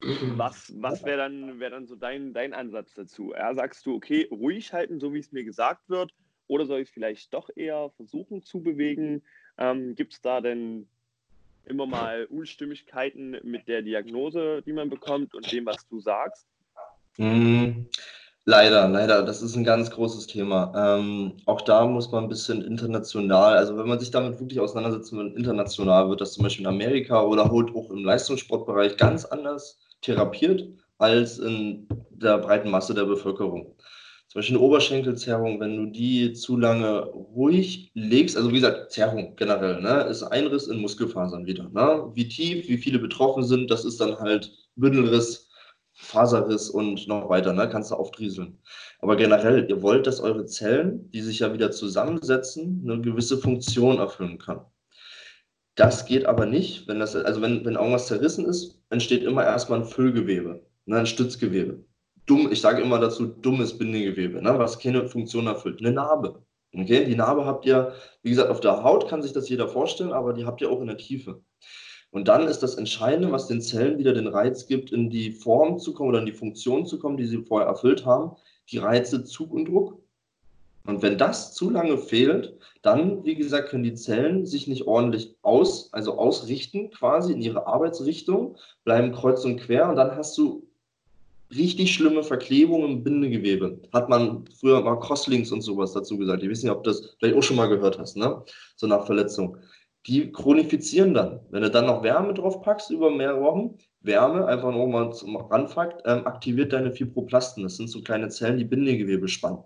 [SPEAKER 3] was, was wäre dann, wär dann so dein, dein Ansatz dazu? Ja, sagst du, okay, ruhig halten, so wie es mir gesagt wird, oder soll ich es vielleicht doch eher versuchen zu bewegen? Ähm, Gibt es da denn immer mal Unstimmigkeiten mit der Diagnose, die man bekommt und dem, was du sagst?
[SPEAKER 2] Mm, leider, leider, das ist ein ganz großes Thema. Ähm, auch da muss man ein bisschen international, also wenn man sich damit wirklich auseinandersetzt, international wird das zum Beispiel in Amerika oder auch im Leistungssportbereich ganz anders therapiert als in der breiten Masse der Bevölkerung. Zum Beispiel eine Oberschenkelzerrung, wenn du die zu lange ruhig legst, also wie gesagt, Zerrung generell, ne, ist Einriss in Muskelfasern wieder. Ne? Wie tief, wie viele betroffen sind, das ist dann halt Bündelriss, Faserriss und noch weiter, ne, kannst du aufdrieseln. Aber generell, ihr wollt, dass eure Zellen, die sich ja wieder zusammensetzen, eine gewisse Funktion erfüllen kann. Das geht aber nicht, wenn das, also wenn, wenn irgendwas zerrissen ist, entsteht immer erstmal ein Füllgewebe, ne, ein Stützgewebe. Dumm, ich sage immer dazu, dummes Bindegewebe, ne, was keine Funktion erfüllt. Eine Narbe. Okay, die Narbe habt ihr, wie gesagt, auf der Haut kann sich das jeder vorstellen, aber die habt ihr auch in der Tiefe. Und dann ist das Entscheidende, was den Zellen wieder den Reiz gibt, in die Form zu kommen oder in die Funktion zu kommen, die sie vorher erfüllt haben, die Reize Zug und Druck. Und wenn das zu lange fehlt, dann, wie gesagt, können die Zellen sich nicht ordentlich aus, also ausrichten quasi in ihre Arbeitsrichtung, bleiben kreuz und quer und dann hast du richtig schlimme Verklebungen im Bindegewebe. Hat man früher mal Crosslings und sowas dazu gesagt. Ich weiß nicht, ob du das vielleicht auch schon mal gehört hast, ne? So nach Verletzung. Die chronifizieren dann. Wenn du dann noch Wärme drauf packst über mehrere Wochen, Wärme, einfach nochmal zum Randfakt, ähm, aktiviert deine Fibroplasten. Das sind so kleine Zellen, die Bindegewebe spannen.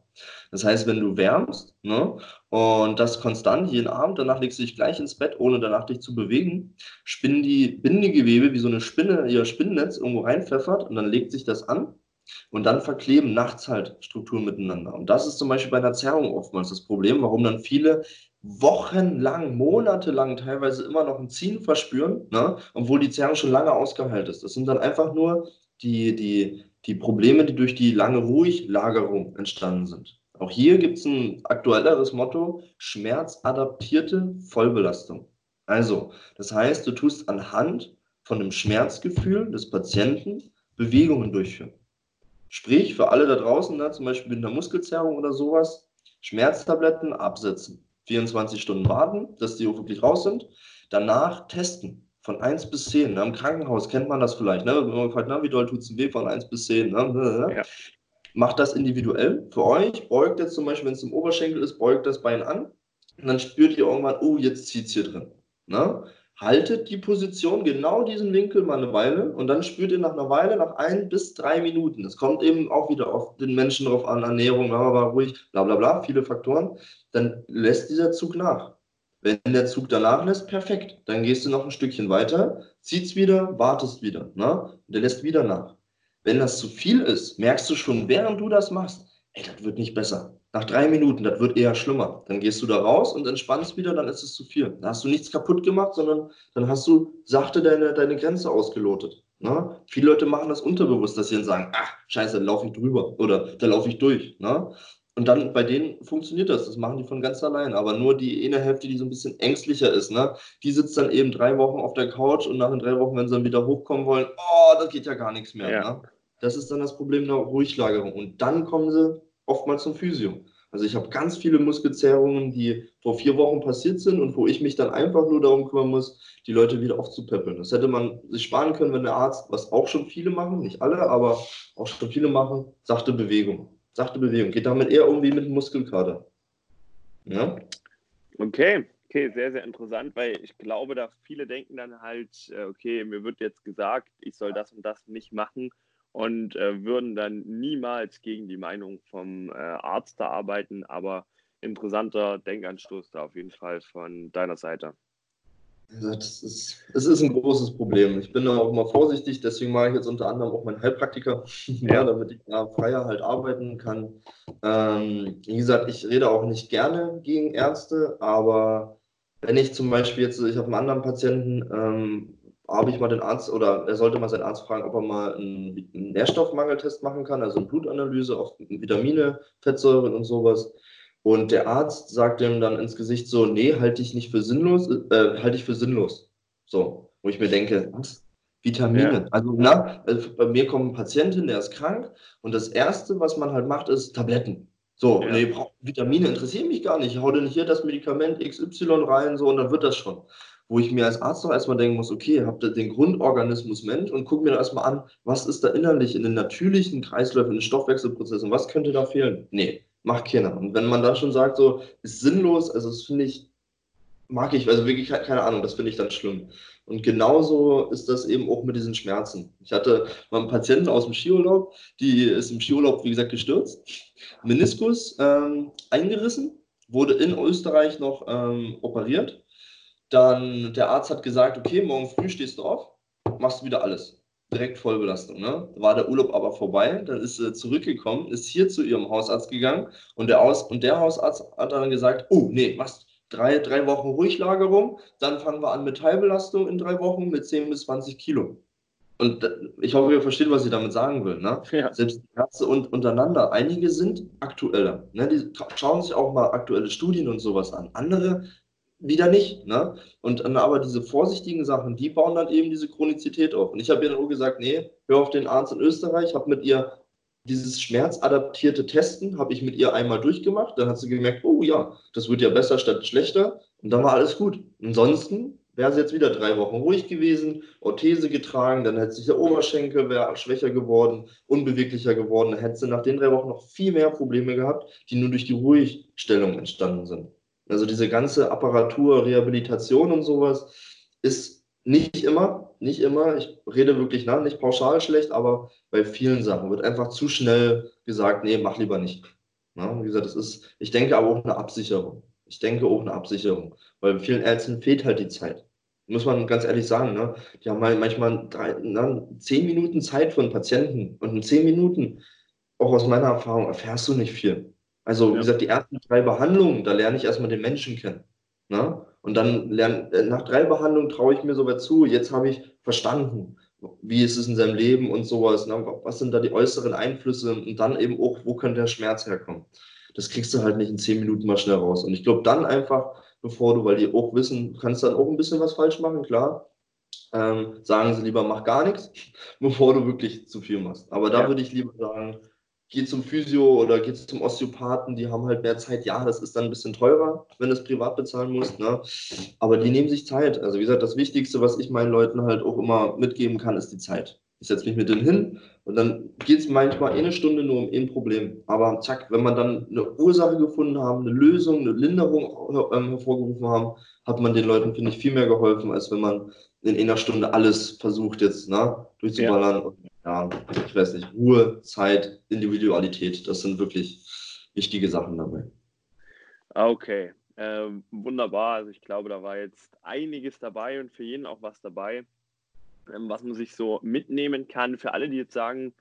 [SPEAKER 2] Das heißt, wenn du wärmst ne, und das konstant jeden Abend, danach legst du dich gleich ins Bett, ohne danach dich zu bewegen, spinnen die Bindegewebe wie so eine Spinne ihr Spinnennetz irgendwo reinpfeffert und dann legt sich das an und dann verkleben nachts halt Strukturen miteinander. Und das ist zum Beispiel bei einer Zerrung oftmals das Problem, warum dann viele wochenlang, monatelang teilweise immer noch ein Ziehen verspüren, ne? obwohl die Zerrung schon lange ausgeheilt ist. Das sind dann einfach nur die, die, die Probleme, die durch die lange Ruhiglagerung entstanden sind. Auch hier gibt es ein aktuelleres Motto, schmerzadaptierte Vollbelastung. Also, das heißt, du tust anhand von dem Schmerzgefühl des Patienten Bewegungen durchführen. Sprich, für alle da draußen, ne, zum Beispiel mit einer Muskelzerrung oder sowas, Schmerztabletten absetzen. 24 Stunden warten, dass die auch wirklich raus sind. Danach testen von 1 bis 10. Im Krankenhaus kennt man das vielleicht. Ne? Wenn man fragt, na, wie doll tut es weh von 1 bis 10? Ne? Ja. Macht das individuell für euch. Beugt jetzt zum Beispiel, wenn es im Oberschenkel ist, beugt das Bein an. Und dann spürt ihr irgendwann, oh, jetzt zieht es hier drin. Ne? Haltet die Position, genau diesen Winkel mal eine Weile und dann spürt ihr nach einer Weile, nach ein bis drei Minuten, das kommt eben auch wieder auf den Menschen drauf an, Ernährung, aber ruhig, bla bla bla, viele Faktoren, dann lässt dieser Zug nach. Wenn der Zug danach lässt, perfekt. Dann gehst du noch ein Stückchen weiter, ziehst wieder, wartest wieder. Ne? Und der lässt wieder nach. Wenn das zu viel ist, merkst du schon, während du das machst, ey, das wird nicht besser. Nach drei Minuten, das wird eher schlimmer. Dann gehst du da raus und entspannst wieder, dann ist es zu viel. Dann hast du nichts kaputt gemacht, sondern dann hast du sachte deine, deine Grenze ausgelotet. Ne? Viele Leute machen das unterbewusst, dass sie dann sagen, ach, scheiße, da laufe ich drüber oder da laufe ich durch. Ne? Und dann bei denen funktioniert das, das machen die von ganz allein. Aber nur die eine Hälfte, die so ein bisschen ängstlicher ist, ne? die sitzt dann eben drei Wochen auf der Couch und nach den drei Wochen, wenn sie dann wieder hochkommen wollen, oh, das geht ja gar nichts mehr. Ja. Ne? Das ist dann das Problem der Ruhiglagerung. Und dann kommen sie oftmals zum Physio. Also ich habe ganz viele Muskelzerrungen, die vor vier Wochen passiert sind und wo ich mich dann einfach nur darum kümmern muss, die Leute wieder aufzupäppeln. Das hätte man sich sparen können, wenn der Arzt, was auch schon viele machen, nicht alle, aber auch schon viele machen, sachte Bewegung. Sachte Bewegung. Geht damit eher irgendwie mit Muskelkater.
[SPEAKER 3] Ja? Okay, okay, sehr, sehr interessant, weil ich glaube, da viele denken dann halt, äh, okay, mir wird jetzt gesagt, ich soll das und das nicht machen und äh, würden dann niemals gegen die Meinung vom äh, Arzt da arbeiten, aber interessanter Denkanstoß da auf jeden Fall von deiner Seite.
[SPEAKER 2] Das ist, das ist ein großes Problem. Ich bin da auch immer vorsichtig, deswegen mache ich jetzt unter anderem auch meinen Heilpraktiker, ja. ja damit ich da freier halt arbeiten kann. Ähm, wie gesagt, ich rede auch nicht gerne gegen Ärzte, aber wenn ich zum Beispiel jetzt, ich habe einen anderen Patienten, ähm, habe ich mal den Arzt oder er sollte mal seinen Arzt fragen, ob er mal einen, einen Nährstoffmangeltest machen kann, also eine Blutanalyse auf Vitamine, Fettsäuren und sowas. Und der Arzt sagt ihm dann ins Gesicht so, nee, halte ich nicht für sinnlos, äh, halte ich für sinnlos. So, wo ich mir denke, was? Vitamine. Ja. Also, na, also bei mir kommt ein Patient hin, der ist krank und das Erste, was man halt macht, ist Tabletten. So, ja. nee, Vitamine interessieren mich gar nicht. Ich hau denn hier das Medikament XY rein, so, und dann wird das schon. Wo ich mir als Arzt doch erstmal denken muss, okay, habt ihr den Grundorganismus Mensch und guck mir da erstmal an, was ist da innerlich in den natürlichen Kreisläufen, in den Stoffwechselprozessen, was könnte da fehlen? Nee, macht keiner. Und wenn man dann schon sagt, so, ist sinnlos, also das finde ich, mag ich, also wirklich keine Ahnung, das finde ich dann schlimm. Und genauso ist das eben auch mit diesen Schmerzen. Ich hatte mal einen Patienten aus dem Skiurlaub, die ist im Skiurlaub, wie gesagt, gestürzt, Meniskus ähm, eingerissen, wurde in Österreich noch ähm, operiert. Dann der Arzt hat gesagt, okay, morgen früh stehst du auf, machst du wieder alles direkt Vollbelastung. Ne? War der Urlaub aber vorbei, dann ist sie zurückgekommen, ist hier zu ihrem Hausarzt gegangen und der, Aus und der Hausarzt hat dann gesagt, oh nee, was, drei, drei Wochen Ruhiglagerung, dann fangen wir an mit Teilbelastung in drei Wochen mit 10 bis 20 Kilo. Und ich hoffe, ihr versteht, was ich damit sagen will. Ne? Ja. Selbst die Ärzte und, untereinander, einige sind aktueller. Ne? Die schauen sich auch mal aktuelle Studien und sowas an. Andere wieder nicht. Ne? Und dann aber diese vorsichtigen Sachen, die bauen dann eben diese Chronizität auf. Und ich habe ihr dann auch gesagt, nee, hör auf den Arzt in Österreich, habe mit ihr dieses schmerzadaptierte Testen, habe ich mit ihr einmal durchgemacht. Dann hat sie gemerkt, oh ja, das wird ja besser statt schlechter. Und dann war alles gut. Ansonsten wäre sie jetzt wieder drei Wochen ruhig gewesen, Orthese getragen, dann hätte sich der Oberschenkel schwächer geworden, unbeweglicher geworden. Dann hätte sie nach den drei Wochen noch viel mehr Probleme gehabt, die nur durch die Ruhigstellung entstanden sind. Also diese ganze Apparatur, Rehabilitation und sowas ist nicht immer, nicht immer, ich rede wirklich nach, nicht pauschal schlecht, aber bei vielen Sachen wird einfach zu schnell gesagt, nee, mach lieber nicht. Ja, wie gesagt, das ist, ich denke aber auch eine Absicherung. Ich denke auch eine Absicherung, weil vielen Ärzten fehlt halt die Zeit. Muss man ganz ehrlich sagen, ne? die haben manchmal drei, na, zehn Minuten Zeit von Patienten und in zehn Minuten, auch aus meiner Erfahrung, erfährst du nicht viel. Also, ja. wie gesagt, die ersten drei Behandlungen, da lerne ich erstmal den Menschen kennen. Ne? Und dann lerne, äh, nach drei Behandlungen traue ich mir sogar zu, jetzt habe ich verstanden, wie ist es in seinem Leben und sowas. Ne? Was sind da die äußeren Einflüsse und dann eben auch, wo könnte der Schmerz herkommen? Das kriegst du halt nicht in zehn Minuten mal schnell raus. Und ich glaube dann einfach, bevor du, weil die auch wissen, du kannst dann auch ein bisschen was falsch machen, klar. Ähm, sagen sie lieber, mach gar nichts, bevor du wirklich zu viel machst. Aber da ja. würde ich lieber sagen, geh zum Physio oder geh zum Osteopathen, die haben halt mehr Zeit. Ja, das ist dann ein bisschen teurer, wenn du es privat bezahlen musst, ne? aber die nehmen sich Zeit. Also wie gesagt, das Wichtigste, was ich meinen Leuten halt auch immer mitgeben kann, ist die Zeit. Ich setze mich mit denen hin und dann geht es manchmal eine Stunde nur um ein Problem. Aber zack, wenn man dann eine Ursache gefunden haben, eine Lösung, eine Linderung ähm, hervorgerufen haben, hat man den Leuten, finde ich, viel mehr geholfen, als wenn man in einer Stunde alles versucht jetzt ne, durchzuballern. Ja. Und, ja, ich weiß nicht, Ruhe, Zeit, Individualität, das sind wirklich wichtige Sachen dabei.
[SPEAKER 3] Okay, äh, wunderbar. Also ich glaube, da war jetzt einiges dabei und für jeden auch was dabei, ähm, was man sich so mitnehmen kann. Für alle, die jetzt sagen,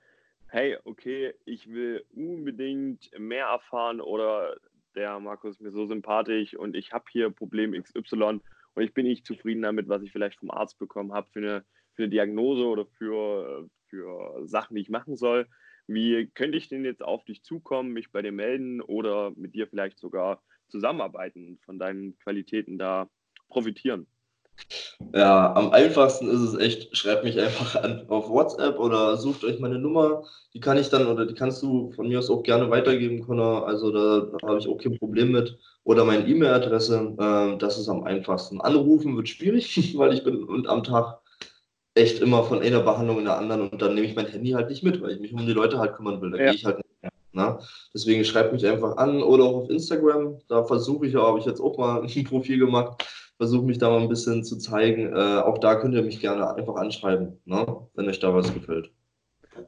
[SPEAKER 3] hey, okay, ich will unbedingt mehr erfahren oder der Markus ist mir so sympathisch und ich habe hier Problem XY und ich bin nicht zufrieden damit, was ich vielleicht vom Arzt bekommen habe für eine, für eine Diagnose oder für, für Sachen, die ich machen soll. Wie könnte ich denn jetzt auf dich zukommen, mich bei dir melden oder mit dir vielleicht sogar zusammenarbeiten und von deinen Qualitäten da profitieren?
[SPEAKER 2] Ja, am einfachsten ist es echt, schreibt mich einfach an, auf WhatsApp oder sucht euch meine Nummer. Die kann ich dann oder die kannst du von mir aus auch gerne weitergeben, Connor. Also da habe ich auch kein Problem mit. Oder meine E-Mail-Adresse, äh, das ist am einfachsten. Anrufen wird schwierig, weil ich bin und am Tag echt immer von einer Behandlung in der anderen und dann nehme ich mein Handy halt nicht mit, weil ich mich um die Leute halt kümmern will. Da ja. gehe ich halt nicht. Ne? Deswegen schreibt mich einfach an oder auch auf Instagram. Da versuche ich ja, habe ich jetzt auch mal ein Profil gemacht, versuche mich da mal ein bisschen zu zeigen. Äh, auch da könnt ihr mich gerne einfach anschreiben, ne? wenn euch da was gefällt.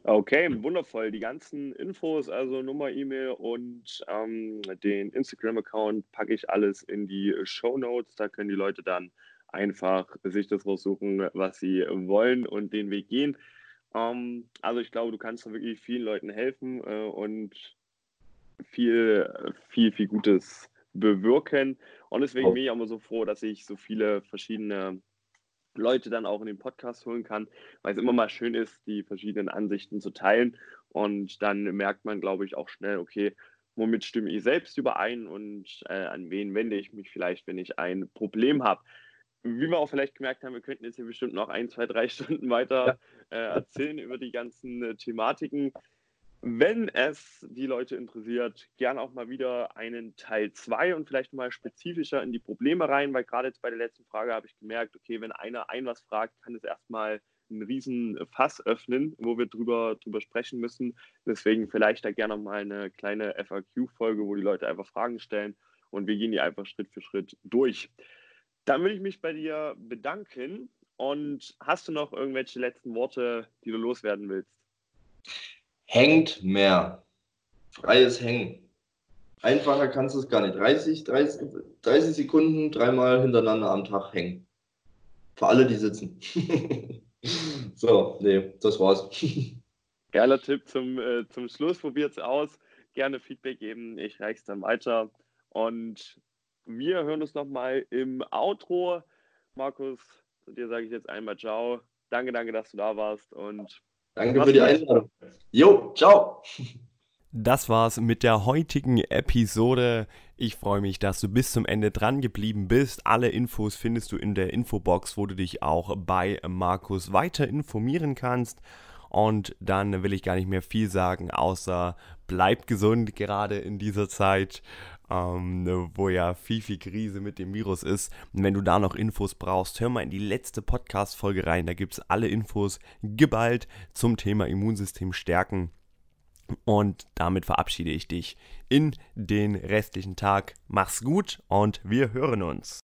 [SPEAKER 3] Okay, wundervoll. Die ganzen Infos, also Nummer, E-Mail und ähm, den Instagram-Account packe ich alles in die Show Notes. Da können die Leute dann einfach sich das raussuchen, was sie wollen und den Weg gehen. Ähm, also ich glaube, du kannst wirklich vielen Leuten helfen äh, und viel, viel, viel Gutes bewirken. Und deswegen bin ich auch immer so froh, dass ich so viele verschiedene Leute dann auch in den Podcast holen kann, weil es immer mal schön ist, die verschiedenen Ansichten zu teilen. Und dann merkt man, glaube ich, auch schnell, okay, womit stimme ich selbst überein und äh, an wen wende ich mich vielleicht, wenn ich ein Problem habe. Wie wir auch vielleicht gemerkt haben, wir könnten jetzt hier bestimmt noch ein, zwei, drei Stunden weiter äh, erzählen über die ganzen äh, Thematiken. Wenn es die Leute interessiert, gerne auch mal wieder einen Teil 2 und vielleicht mal spezifischer in die Probleme rein, weil gerade jetzt bei der letzten Frage habe ich gemerkt, okay, wenn einer ein was fragt, kann es erstmal einen riesen Fass öffnen, wo wir drüber, drüber sprechen müssen. Deswegen vielleicht da gerne mal eine kleine FAQ-Folge, wo die Leute einfach Fragen stellen und wir gehen die einfach Schritt für Schritt durch. Dann will ich mich bei dir bedanken und hast du noch irgendwelche letzten Worte, die du loswerden willst?
[SPEAKER 2] hängt mehr. Freies Hängen. Einfacher kannst du es gar nicht. 30, 30, 30 Sekunden dreimal hintereinander am Tag hängen. Für alle, die sitzen. so, nee, das war's.
[SPEAKER 3] Geiler Tipp zum, äh, zum Schluss. Probiert's aus. Gerne Feedback geben. Ich reich's dann weiter. Und wir hören uns nochmal im Outro. Markus, zu dir sage ich jetzt einmal Ciao. Danke, danke, dass du da warst und
[SPEAKER 2] Danke für die Einladung. Jo, ciao.
[SPEAKER 1] Das war's mit der heutigen Episode. Ich freue mich, dass du bis zum Ende dran geblieben bist. Alle Infos findest du in der Infobox, wo du dich auch bei Markus weiter informieren kannst. Und dann will ich gar nicht mehr viel sagen, außer bleib gesund gerade in dieser Zeit ähm, wo ja viel, viel Krise mit dem Virus ist. Und wenn du da noch Infos brauchst, hör mal in die letzte Podcast-Folge rein. Da gibt es alle Infos geballt zum Thema Immunsystem stärken. Und damit verabschiede ich dich in den restlichen Tag. Mach's gut und wir hören uns.